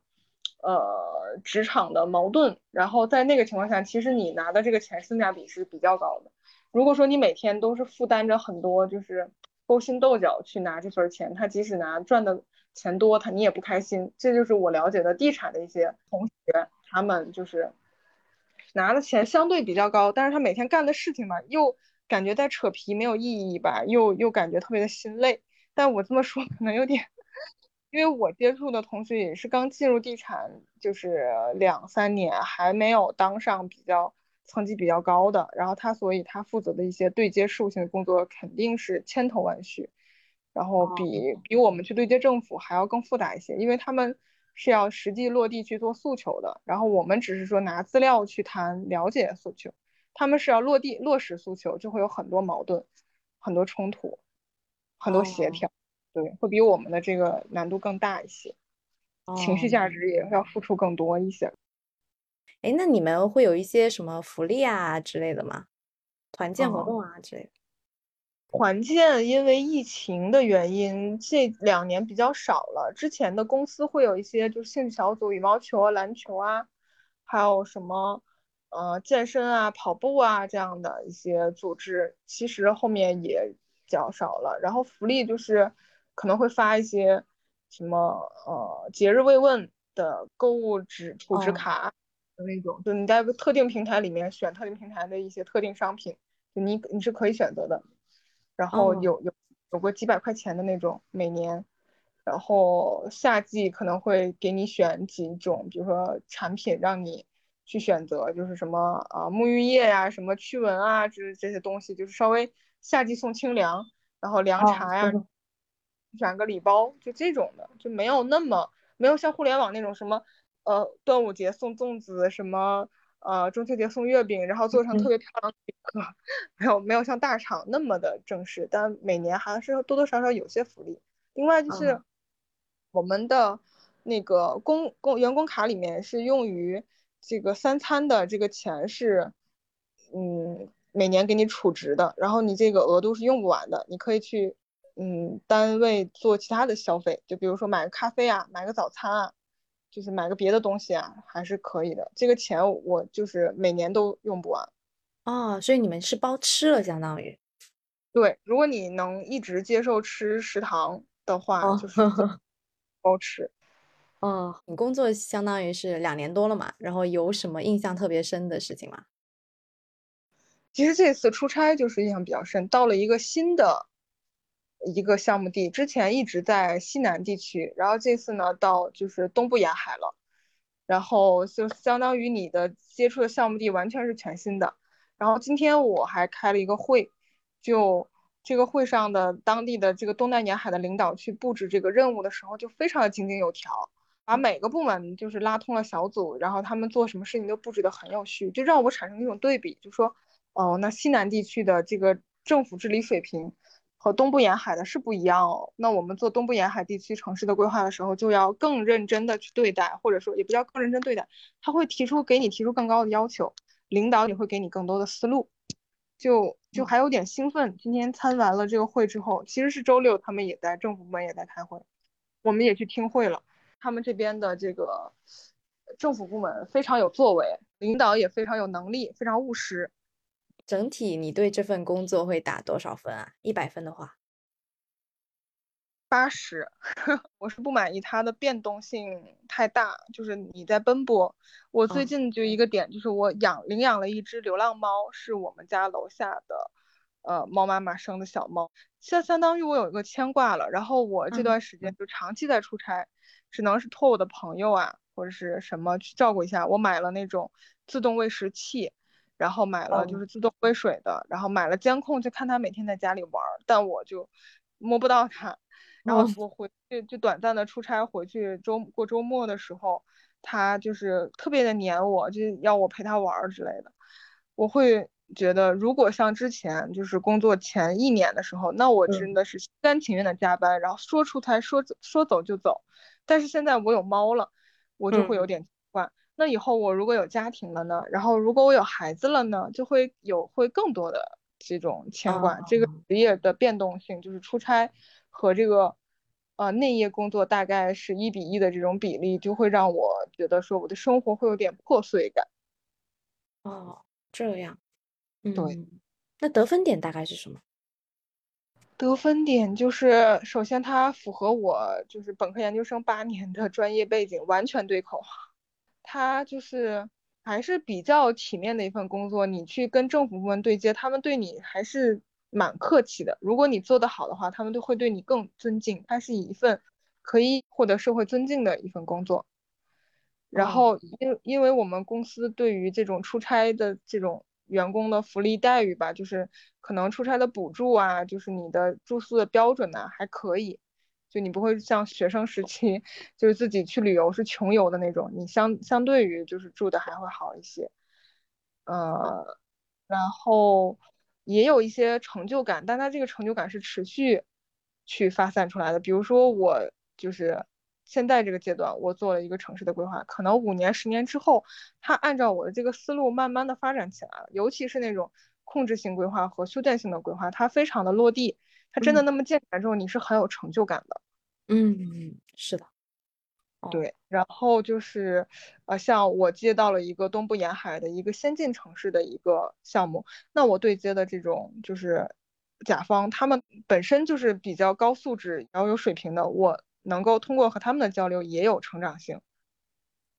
呃职场的矛盾。然后在那个情况下，其实你拿的这个钱性价比是比较高的。如果说你每天都是负担着很多就是勾心斗角去拿这份钱，他即使拿赚的钱多，他你也不开心。这就是我了解的地产的一些同学。他们就是拿的钱相对比较高，但是他每天干的事情吧，又感觉在扯皮，没有意义吧，又又感觉特别的心累。但我这么说可能有点，因为我接触的同学也是刚进入地产，就是两三年，还没有当上比较层级比较高的，然后他所以他负责的一些对接事务性的工作肯定是千头万绪，然后比比我们去对接政府还要更复杂一些，因为他们。是要实际落地去做诉求的，然后我们只是说拿资料去谈了解诉求，他们是要落地落实诉求，就会有很多矛盾、很多冲突、很多协调，对，会比我们的这个难度更大一些，情绪价值也要付出更多一些。哎，那你们会有一些什么福利啊之类的吗？团建活动啊之类的？团建因为疫情的原因，这两年比较少了。之前的公司会有一些，就是兴趣小组，羽毛球啊、篮球啊，还有什么呃健身啊、跑步啊这样的一些组织，其实后面也较少了。然后福利就是可能会发一些什么呃节日慰问的购物纸储值卡的那种，就你在特定平台里面选特定平台的一些特定商品，就你你是可以选择的。然后有有有个几百块钱的那种每年，然后夏季可能会给你选几种，比如说产品让你去选择，就是什么啊沐浴液呀，什么驱蚊啊，这这些东西就是稍微夏季送清凉，然后凉茶呀，选个礼包，就这种的，就没有那么没有像互联网那种什么，呃，端午节送粽子，什么呃中秋节送月饼，然后做成特别漂亮的礼盒，没有没有像大厂那么的正式，但每年还是多多少少有些福利。另外就是我们的那个工工员工卡里面是用于这个三餐的这个钱是，嗯。每年给你储值的，然后你这个额度是用不完的，你可以去，嗯，单位做其他的消费，就比如说买个咖啡啊，买个早餐啊，就是买个别的东西啊，还是可以的。这个钱我就是每年都用不完。哦，所以你们是包吃了，相当于。对，如果你能一直接受吃食堂的话，就是 包吃。哦，你工作相当于是两年多了嘛，然后有什么印象特别深的事情吗？其实这次出差就是印象比较深，到了一个新的一个项目地，之前一直在西南地区，然后这次呢到就是东部沿海了，然后就相当于你的接触的项目地完全是全新的。然后今天我还开了一个会，就这个会上的当地的这个东南沿海的领导去布置这个任务的时候，就非常的井井有条，把每个部门就是拉通了小组，然后他们做什么事情都布置的很有序，就让我产生一种对比，就说。哦，那西南地区的这个政府治理水平和东部沿海的是不一样哦。那我们做东部沿海地区城市的规划的时候，就要更认真的去对待，或者说也不叫更认真对待，他会提出给你提出更高的要求，领导也会给你更多的思路，就就还有点兴奋。今天参完了这个会之后，其实是周六，他们也在政府部门也在开会，我们也去听会了。他们这边的这个政府部门非常有作为，领导也非常有能力，非常务实。整体你对这份工作会打多少分啊？一百分的话，八十。我是不满意它的变动性太大，就是你在奔波。我最近就一个点，就是我养领养了一只流浪猫，是我们家楼下的呃猫妈妈生的小猫，相相当于我有一个牵挂了。然后我这段时间就长期在出差，只能是托我的朋友啊或者是什么去照顾一下。我买了那种自动喂食器。然后买了就是自动喂水的，然后买了监控，就看他每天在家里玩，但我就摸不到它。然后我回去就短暂的出差回去周过周末的时候，它就是特别的黏我，就要我陪它玩之类的。我会觉得，如果像之前就是工作前一年的时候，那我真的是心甘情愿的加班，然后说出差说说走就走。但是现在我有猫了，我就会有点。那以后我如果有家庭了呢？然后如果我有孩子了呢？就会有会更多的这种牵挂。这个职业的变动性，就是出差和这个呃内业工作大概是一比一的这种比例，就会让我觉得说我的生活会有点破碎感。哦，这样，对。那得分点大概是什么？得分点就是，首先它符合我就是本科研究生八年的专业背景，完全对口。他就是还是比较体面的一份工作，你去跟政府部门对接，他们对你还是蛮客气的。如果你做得好的话，他们都会对你更尊敬。它是一份可以获得社会尊敬的一份工作。然后，因因为我们公司对于这种出差的这种员工的福利待遇吧，就是可能出差的补助啊，就是你的住宿的标准呢还可以。就你不会像学生时期，就是自己去旅游是穷游的那种，你相相对于就是住的还会好一些，呃，然后也有一些成就感，但它这个成就感是持续去发散出来的。比如说我就是现在这个阶段，我做了一个城市的规划，可能五年、十年之后，它按照我的这个思路慢慢的发展起来了，尤其是那种控制性规划和修建性的规划，它非常的落地。它真的那么建起来之后，你是很有成就感的。嗯，是的，对。然后就是，呃，像我接到了一个东部沿海的一个先进城市的一个项目，那我对接的这种就是甲方，他们本身就是比较高素质、然后有水平的，我能够通过和他们的交流也有成长性。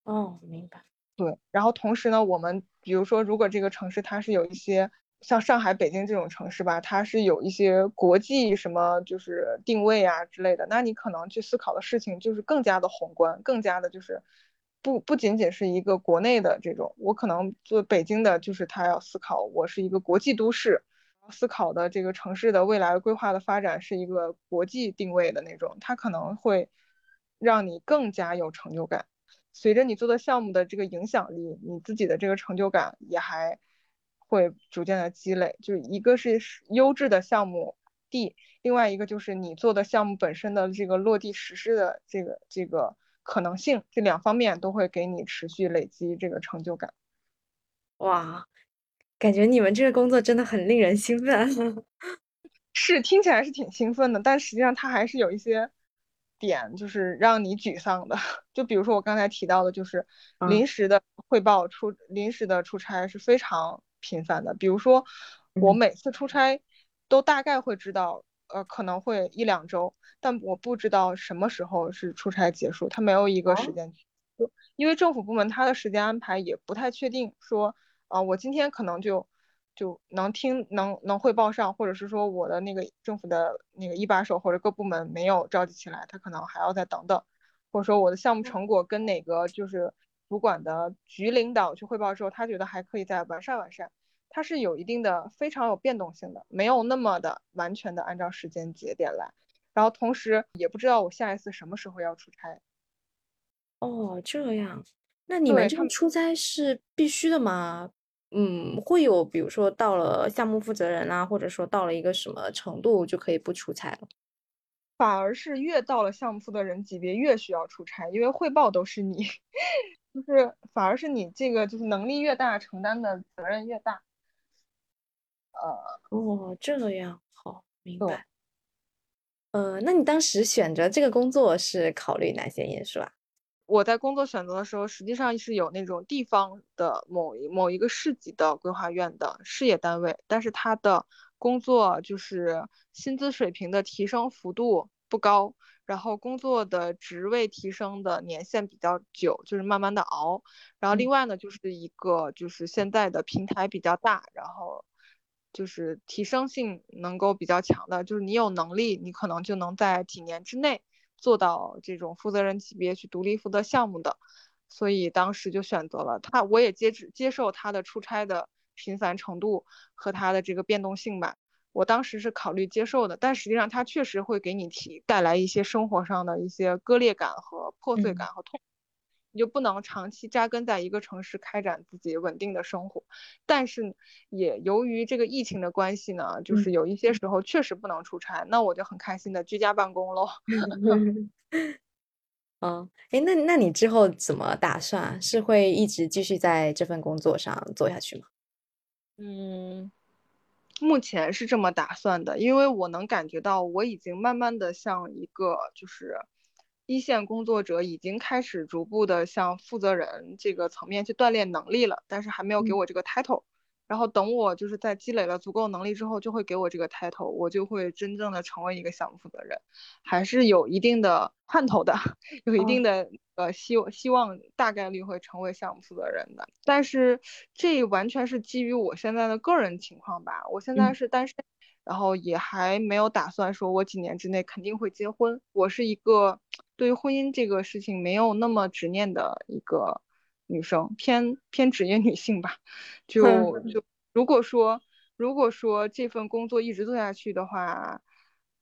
哦，明白。对。然后同时呢，我们比如说，如果这个城市它是有一些。像上海、北京这种城市吧，它是有一些国际什么就是定位啊之类的，那你可能去思考的事情就是更加的宏观，更加的就是不不仅仅是一个国内的这种，我可能做北京的，就是他要思考我是一个国际都市，思考的这个城市的未来规划的发展是一个国际定位的那种，它可能会让你更加有成就感。随着你做的项目的这个影响力，你自己的这个成就感也还会逐渐的积累。就一个是优质的项目地，另外一个就是你做的项目本身的这个落地实施的这个这个可能性，这两方面都会给你持续累积这个成就感。哇，感觉你们这个工作真的很令人兴奋。是听起来是挺兴奋的，但实际上它还是有一些。点就是让你沮丧的，就比如说我刚才提到的，就是临时的汇报出临时的出差是非常频繁的。比如说我每次出差都大概会知道，呃，可能会一两周，但我不知道什么时候是出差结束，他没有一个时间，就因为政府部门他的时间安排也不太确定，说啊，我今天可能就。就能听能能汇报上，或者是说我的那个政府的那个一把手或者各部门没有召集起来，他可能还要再等等，或者说我的项目成果跟哪个就是主管的局领导去汇报之后，他觉得还可以再完善完善，它是有一定的非常有变动性的，没有那么的完全的按照时间节点来，然后同时也不知道我下一次什么时候要出差。哦，这样，那你们这个出差是必须的吗？嗯，会有，比如说到了项目负责人啊，或者说到了一个什么程度就可以不出差了。反而是越到了项目负责人级别越需要出差，因为汇报都是你，就是反而是你这个就是能力越大，承担的责任越大。呃，哦，这样好，明白。呃，那你当时选择这个工作是考虑哪些因素啊？我在工作选择的时候，实际上是有那种地方的某某一个市级的规划院的事业单位，但是他的工作就是薪资水平的提升幅度不高，然后工作的职位提升的年限比较久，就是慢慢的熬。然后另外呢，就是一个就是现在的平台比较大，然后就是提升性能够比较强的，就是你有能力，你可能就能在几年之内。做到这种负责人级别去独立负责项目的，所以当时就选择了他。我也接接受他的出差的频繁程度和他的这个变动性吧。我当时是考虑接受的，但实际上它确实会给你提带来一些生活上的一些割裂感和破碎感和痛。你就不能长期扎根在一个城市开展自己稳定的生活，但是也由于这个疫情的关系呢，就是有一些时候确实不能出差，那我就很开心的居家办公喽。嗯，哎，那那你之后怎么打算？是会一直继续在这份工作上做下去吗？嗯，目前是这么打算的，因为我能感觉到我已经慢慢的像一个就是。一线工作者已经开始逐步的向负责人这个层面去锻炼能力了，但是还没有给我这个 title。然后等我就是在积累了足够能力之后，就会给我这个 title，我就会真正的成为一个项目负责人，还是有一定的盼头的，有一定的呃希希望大概率会成为项目负责人的。但是这完全是基于我现在的个人情况吧，我现在是单身。然后也还没有打算说，我几年之内肯定会结婚。我是一个对于婚姻这个事情没有那么执念的一个女生，偏偏职业女性吧。就就如果说如果说这份工作一直做下去的话，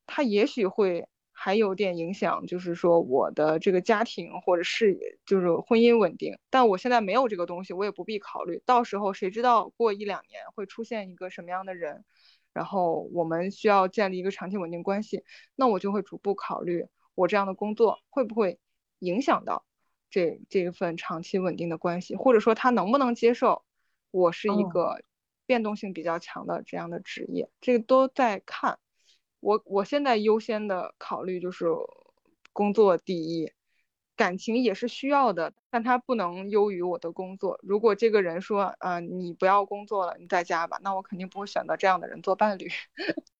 它也许会还有点影响，就是说我的这个家庭或者事业，就是婚姻稳定。但我现在没有这个东西，我也不必考虑。到时候谁知道过一两年会出现一个什么样的人？然后我们需要建立一个长期稳定关系，那我就会逐步考虑我这样的工作会不会影响到这这一份长期稳定的关系，或者说他能不能接受我是一个变动性比较强的这样的职业，这个都在看。我我现在优先的考虑就是工作第一。感情也是需要的，但他不能优于我的工作。如果这个人说，啊，你不要工作了，你在家吧，那我肯定不会选择这样的人做伴侣。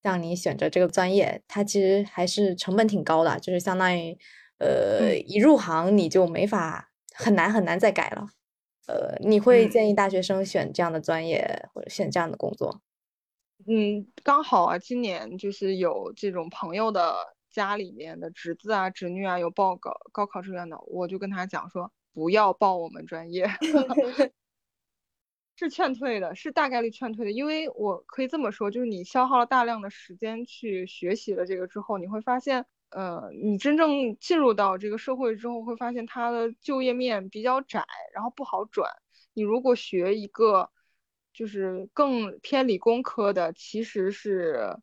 像你选择这个专业，它其实还是成本挺高的，就是相当于，呃，一入行你就没法很难很难再改了。呃，你会建议大学生选这样的专业或者选这样的工作？嗯，刚好啊，今年就是有这种朋友的。家里面的侄子啊、侄女啊有报高高考志愿的，我就跟他讲说，不要报我们专业。是劝退的，是大概率劝退的，因为我可以这么说，就是你消耗了大量的时间去学习了这个之后，你会发现，呃，你真正进入到这个社会之后，会发现它的就业面比较窄，然后不好转。你如果学一个就是更偏理工科的，其实是，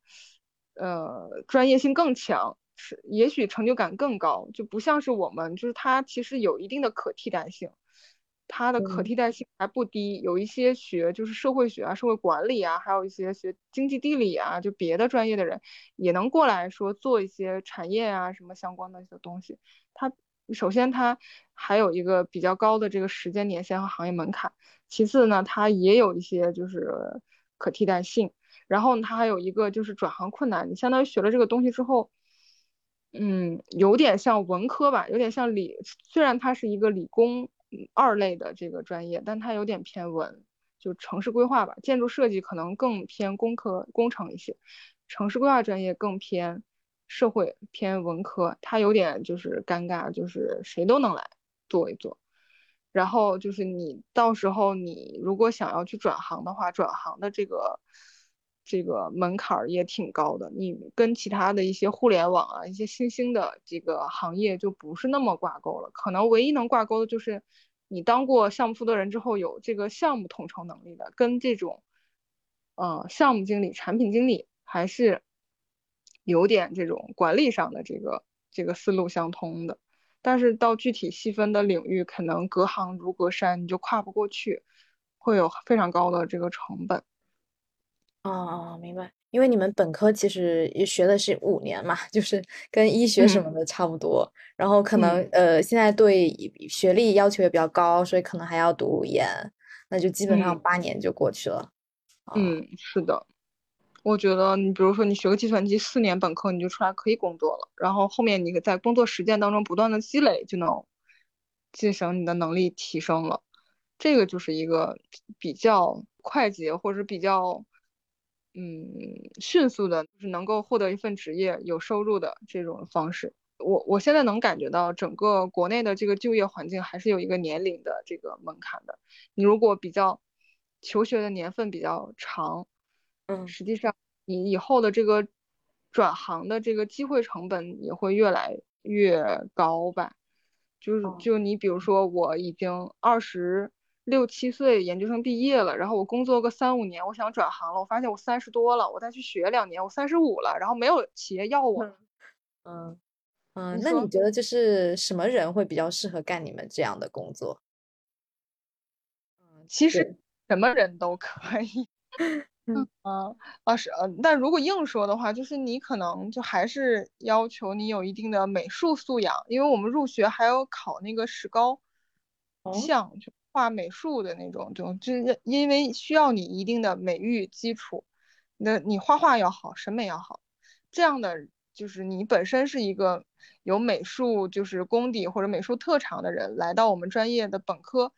呃，专业性更强，是也许成就感更高，就不像是我们，就是它其实有一定的可替代性。它的可替代性还不低，有一些学就是社会学啊、社会管理啊，还有一些学经济地理啊，就别的专业的人也能过来说做一些产业啊什么相关的一些东西。它首先它还有一个比较高的这个时间年限和行业门槛，其次呢它也有一些就是可替代性，然后它还有一个就是转行困难。你相当于学了这个东西之后，嗯，有点像文科吧，有点像理，虽然它是一个理工。二类的这个专业，但它有点偏文，就城市规划吧，建筑设计可能更偏工科工程一些，城市规划专业更偏社会偏文科，它有点就是尴尬，就是谁都能来做一做，然后就是你到时候你如果想要去转行的话，转行的这个这个门槛也挺高的，你跟其他的一些互联网啊一些新兴的这个行业就不是那么挂钩了，可能唯一能挂钩的就是。你当过项目负责人之后，有这个项目统筹能力的，跟这种，呃，项目经理、产品经理还是有点这种管理上的这个这个思路相通的。但是到具体细分的领域，可能隔行如隔山，你就跨不过去，会有非常高的这个成本。哦哦，明白。因为你们本科其实也学的是五年嘛，就是跟医学什么的差不多。然后可能呃，现在对学历要求也比较高，所以可能还要读研，那就基本上八年就过去了。嗯，是的。我觉得你比如说你学个计算机四年本科，你就出来可以工作了。然后后面你在工作实践当中不断的积累，就能进行你的能力提升了。这个就是一个比较快捷或者比较。嗯，迅速的，就是能够获得一份职业有收入的这种方式。我我现在能感觉到整个国内的这个就业环境还是有一个年龄的这个门槛的。你如果比较求学的年份比较长，嗯，实际上你以后的这个转行的这个机会成本也会越来越高吧。就是就你比如说我已经二十。六七岁研究生毕业了，然后我工作个三五年，我想转行了。我发现我三十多了，我再去学两年，我三十五了，然后没有企业要我。嗯嗯，那你觉得就是什么人会比较适合干你们这样的工作？嗯，其实什么人都可以。嗯啊是呃，但如果硬说的话，就是你可能就还是要求你有一定的美术素养，因为我们入学还要考那个石膏像就。画美术的那种，就就是因为需要你一定的美育基础，那你画画要好，审美要好，这样的就是你本身是一个有美术就是功底或者美术特长的人，来到我们专业的本科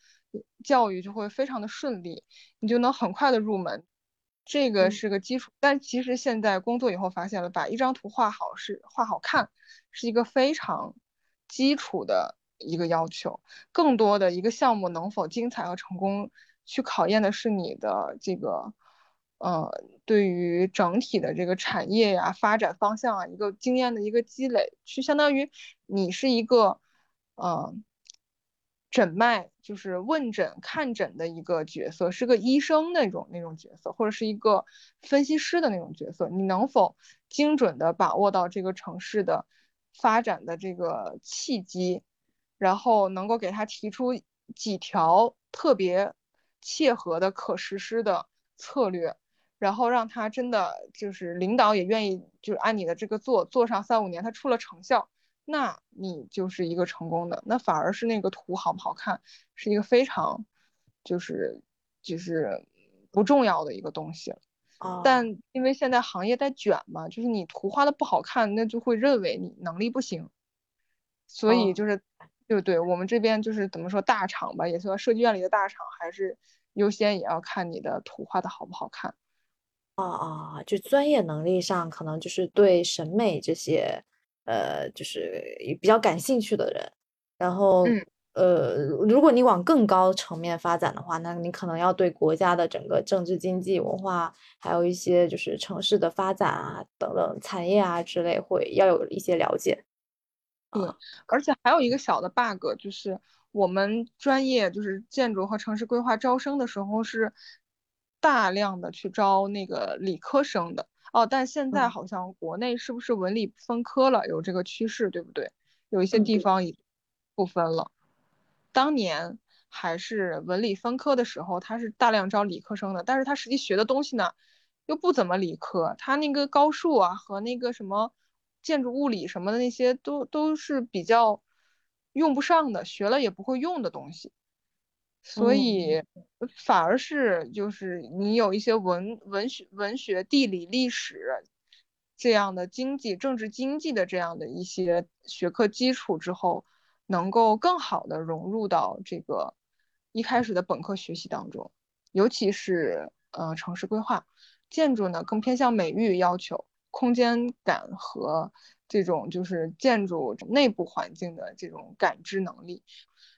教育就会非常的顺利，你就能很快的入门，这个是个基础。但其实现在工作以后发现了，把一张图画好是画好看，是一个非常基础的。一个要求，更多的一个项目能否精彩和成功，去考验的是你的这个，呃，对于整体的这个产业呀、发展方向啊，一个经验的一个积累，去相当于你是一个，呃，诊脉，就是问诊看诊的一个角色，是个医生那种那种角色，或者是一个分析师的那种角色，你能否精准的把握到这个城市的发展的这个契机？然后能够给他提出几条特别切合的可实施的策略，然后让他真的就是领导也愿意就是按你的这个做做上三五年，他出了成效，那你就是一个成功的。那反而是那个图好不好看是一个非常就是就是不重要的一个东西。但因为现在行业在卷嘛，就是你图画的不好看，那就会认为你能力不行，所以就是。对对，我们这边就是怎么说大厂吧，也算设计院里的大厂，还是优先也要看你的图画的好不好看。啊啊，就专业能力上，可能就是对审美这些，呃，就是比较感兴趣的人。然后，呃，如果你往更高层面发展的话，那你可能要对国家的整个政治、经济、文化，还有一些就是城市的发展啊等等产业啊之类，会要有一些了解。对，而且还有一个小的 bug，就是我们专业就是建筑和城市规划招生的时候是大量的去招那个理科生的哦，但现在好像国内是不是文理分科了？有这个趋势，对不对？有一些地方已不分了。当年还是文理分科的时候，他是大量招理科生的，但是他实际学的东西呢，又不怎么理科。他那个高数啊和那个什么建筑物理什么的那些，都都是比较用不上的，学了也不会用的东西。所以反而是就是你有一些文文学、文学、地理、历史这样的经济、政治、经济的这样的一些学科基础之后。能够更好的融入到这个一开始的本科学习当中，尤其是呃城市规划、建筑呢，更偏向美育要求、空间感和这种就是建筑内部环境的这种感知能力；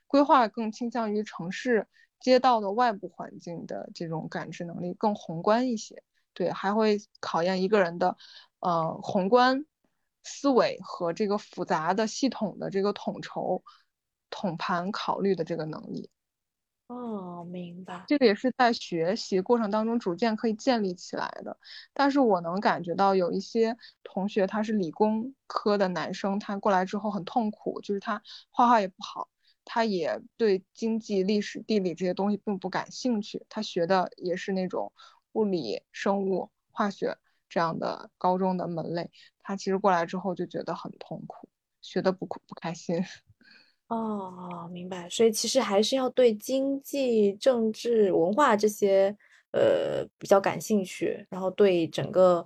规划更倾向于城市街道的外部环境的这种感知能力，更宏观一些。对，还会考验一个人的呃宏观。思维和这个复杂的系统的这个统筹、统盘考虑的这个能力，哦，明白。这个也是在学习过程当中逐渐可以建立起来的。但是我能感觉到有一些同学他是理工科的男生，他过来之后很痛苦，就是他画画也不好，他也对经济、历史、地理这些东西并不感兴趣，他学的也是那种物理、生物、化学。这样的高中的门类，他其实过来之后就觉得很痛苦，学的不不开心。哦，明白。所以其实还是要对经济、政治、文化这些呃比较感兴趣，然后对整个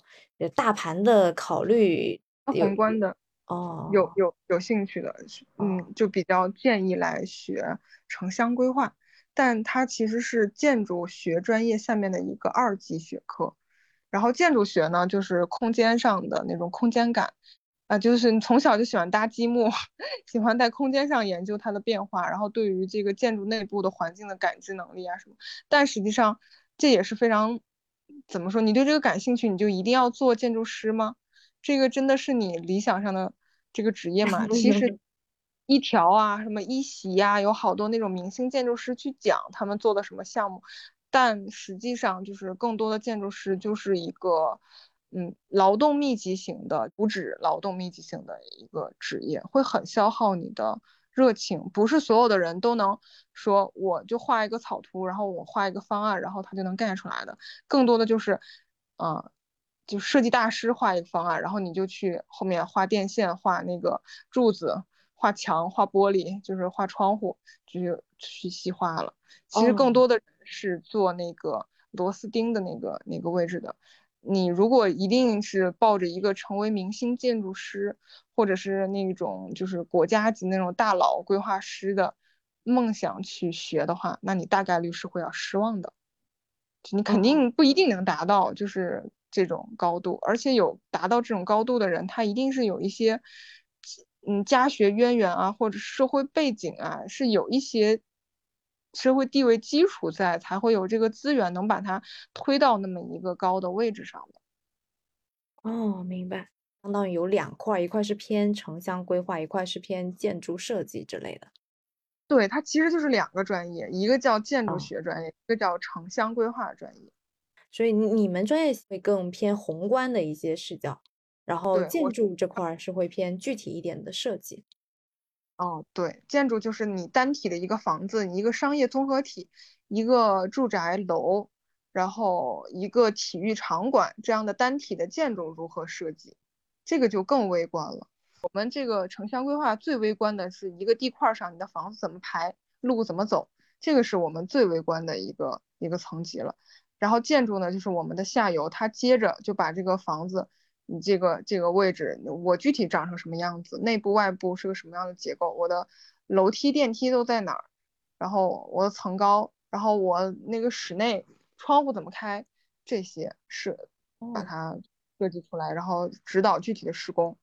大盘的考虑、宏观的哦，有有有兴趣的，嗯，就比较建议来学城乡规划，但它其实是建筑学专业下面的一个二级学科。然后建筑学呢，就是空间上的那种空间感，啊，就是你从小就喜欢搭积木，喜欢在空间上研究它的变化，然后对于这个建筑内部的环境的感知能力啊什么。但实际上这也是非常，怎么说？你对这个感兴趣，你就一定要做建筑师吗？这个真的是你理想上的这个职业吗？其实一条啊，什么一席呀，有好多那种明星建筑师去讲他们做的什么项目。但实际上，就是更多的建筑师就是一个，嗯，劳动密集型的，不止劳动密集型的一个职业，会很消耗你的热情。不是所有的人都能说，我就画一个草图，然后我画一个方案，然后他就能干出来的。更多的就是，嗯，就设计大师画一个方案，然后你就去后面画电线、画那个柱子、画墙、画玻璃，就是画窗户，就去细化了。其实更多的。是做那个螺丝钉的那个那个位置的。你如果一定是抱着一个成为明星建筑师，或者是那种就是国家级那种大佬规划师的梦想去学的话，那你大概率是会要失望的。你肯定不一定能达到就是这种高度，而且有达到这种高度的人，他一定是有一些嗯家学渊源啊，或者社会背景啊，是有一些。社会地位基础在，才会有这个资源能把它推到那么一个高的位置上的。哦，明白，相当于有两块，一块是偏城乡规划，一块是偏建筑设计之类的。对，它其实就是两个专业，一个叫建筑学专业，一个叫城乡规划专业。所以你们专业会更偏宏观的一些视角，然后建筑这块是会偏具体一点的设计。哦，对，建筑就是你单体的一个房子，你一个商业综合体，一个住宅楼，然后一个体育场馆这样的单体的建筑如何设计，这个就更微观了。我们这个城乡规划最微观的是一个地块上你的房子怎么排，路怎么走，这个是我们最微观的一个一个层级了。然后建筑呢，就是我们的下游，它接着就把这个房子。你这个这个位置，我具体长成什么样子？内部外部是个什么样的结构？我的楼梯电梯都在哪儿？然后我的层高，然后我那个室内窗户怎么开？这些是把它设计出来，然后指导具体的施工。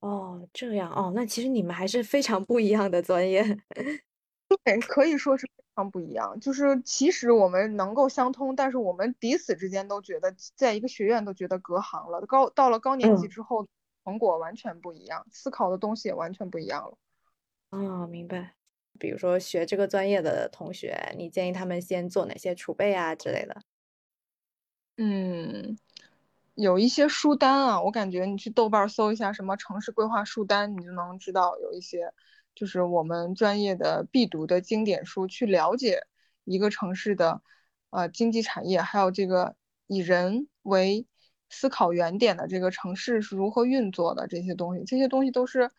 哦，这样哦，那其实你们还是非常不一样的专业。对，可以说是非常不一样。就是其实我们能够相通，但是我们彼此之间都觉得，在一个学院都觉得隔行了。高到了高年级之后，成果完全不一样，思考的东西也完全不一样了。哦，明白。比如说学这个专业的同学，你建议他们先做哪些储备啊之类的？嗯。有一些书单啊，我感觉你去豆瓣搜一下什么城市规划书单，你就能知道有一些，就是我们专业的必读的经典书，去了解一个城市的，呃，经济产业，还有这个以人为思考原点的这个城市是如何运作的这些东西，这些东西都是，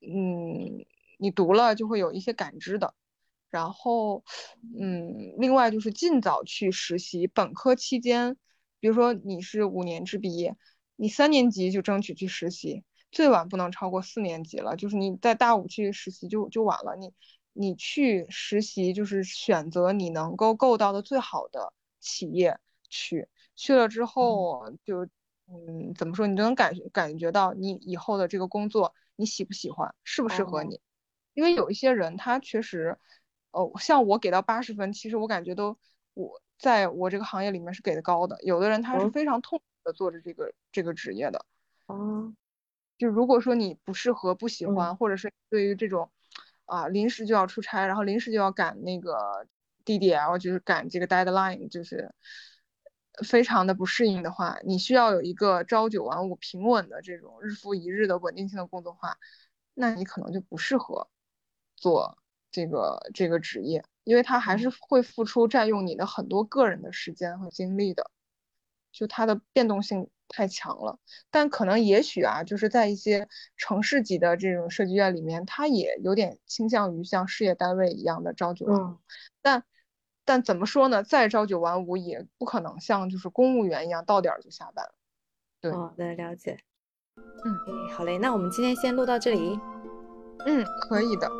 嗯，你读了就会有一些感知的。然后，嗯，另外就是尽早去实习，本科期间。比如说你是五年制毕业，你三年级就争取去实习，最晚不能超过四年级了。就是你在大五去实习就就晚了。你你去实习就是选择你能够够到的最好的企业去，去了之后就嗯怎么说，你就能感感觉到你以后的这个工作你喜不喜欢，适不适合你。因为有一些人他确实，哦，像我给到八十分，其实我感觉都我。在我这个行业里面是给的高的，有的人他是非常痛苦的做着这个这个职业的。哦，就如果说你不适合、不喜欢，或者是对于这种啊临时就要出差，然后临时就要赶那个 DDL，就是赶这个 deadline，就是非常的不适应的话，你需要有一个朝九晚五、平稳的这种日复一日的稳定性的工作话，那你可能就不适合做这个这个职业。因为它还是会付出占用你的很多个人的时间和精力的，就它的变动性太强了。但可能也许啊，就是在一些城市级的这种设计院里面，它也有点倾向于像事业单位一样的朝九晚五。但但怎么说呢？再朝九晚五也不可能像就是公务员一样到点就下班。对，好的，了解。嗯，好嘞，那我们今天先录到这里。嗯，可以的。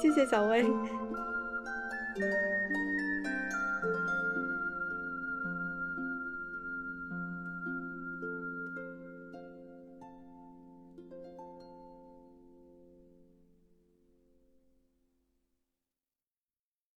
谢谢小薇。You.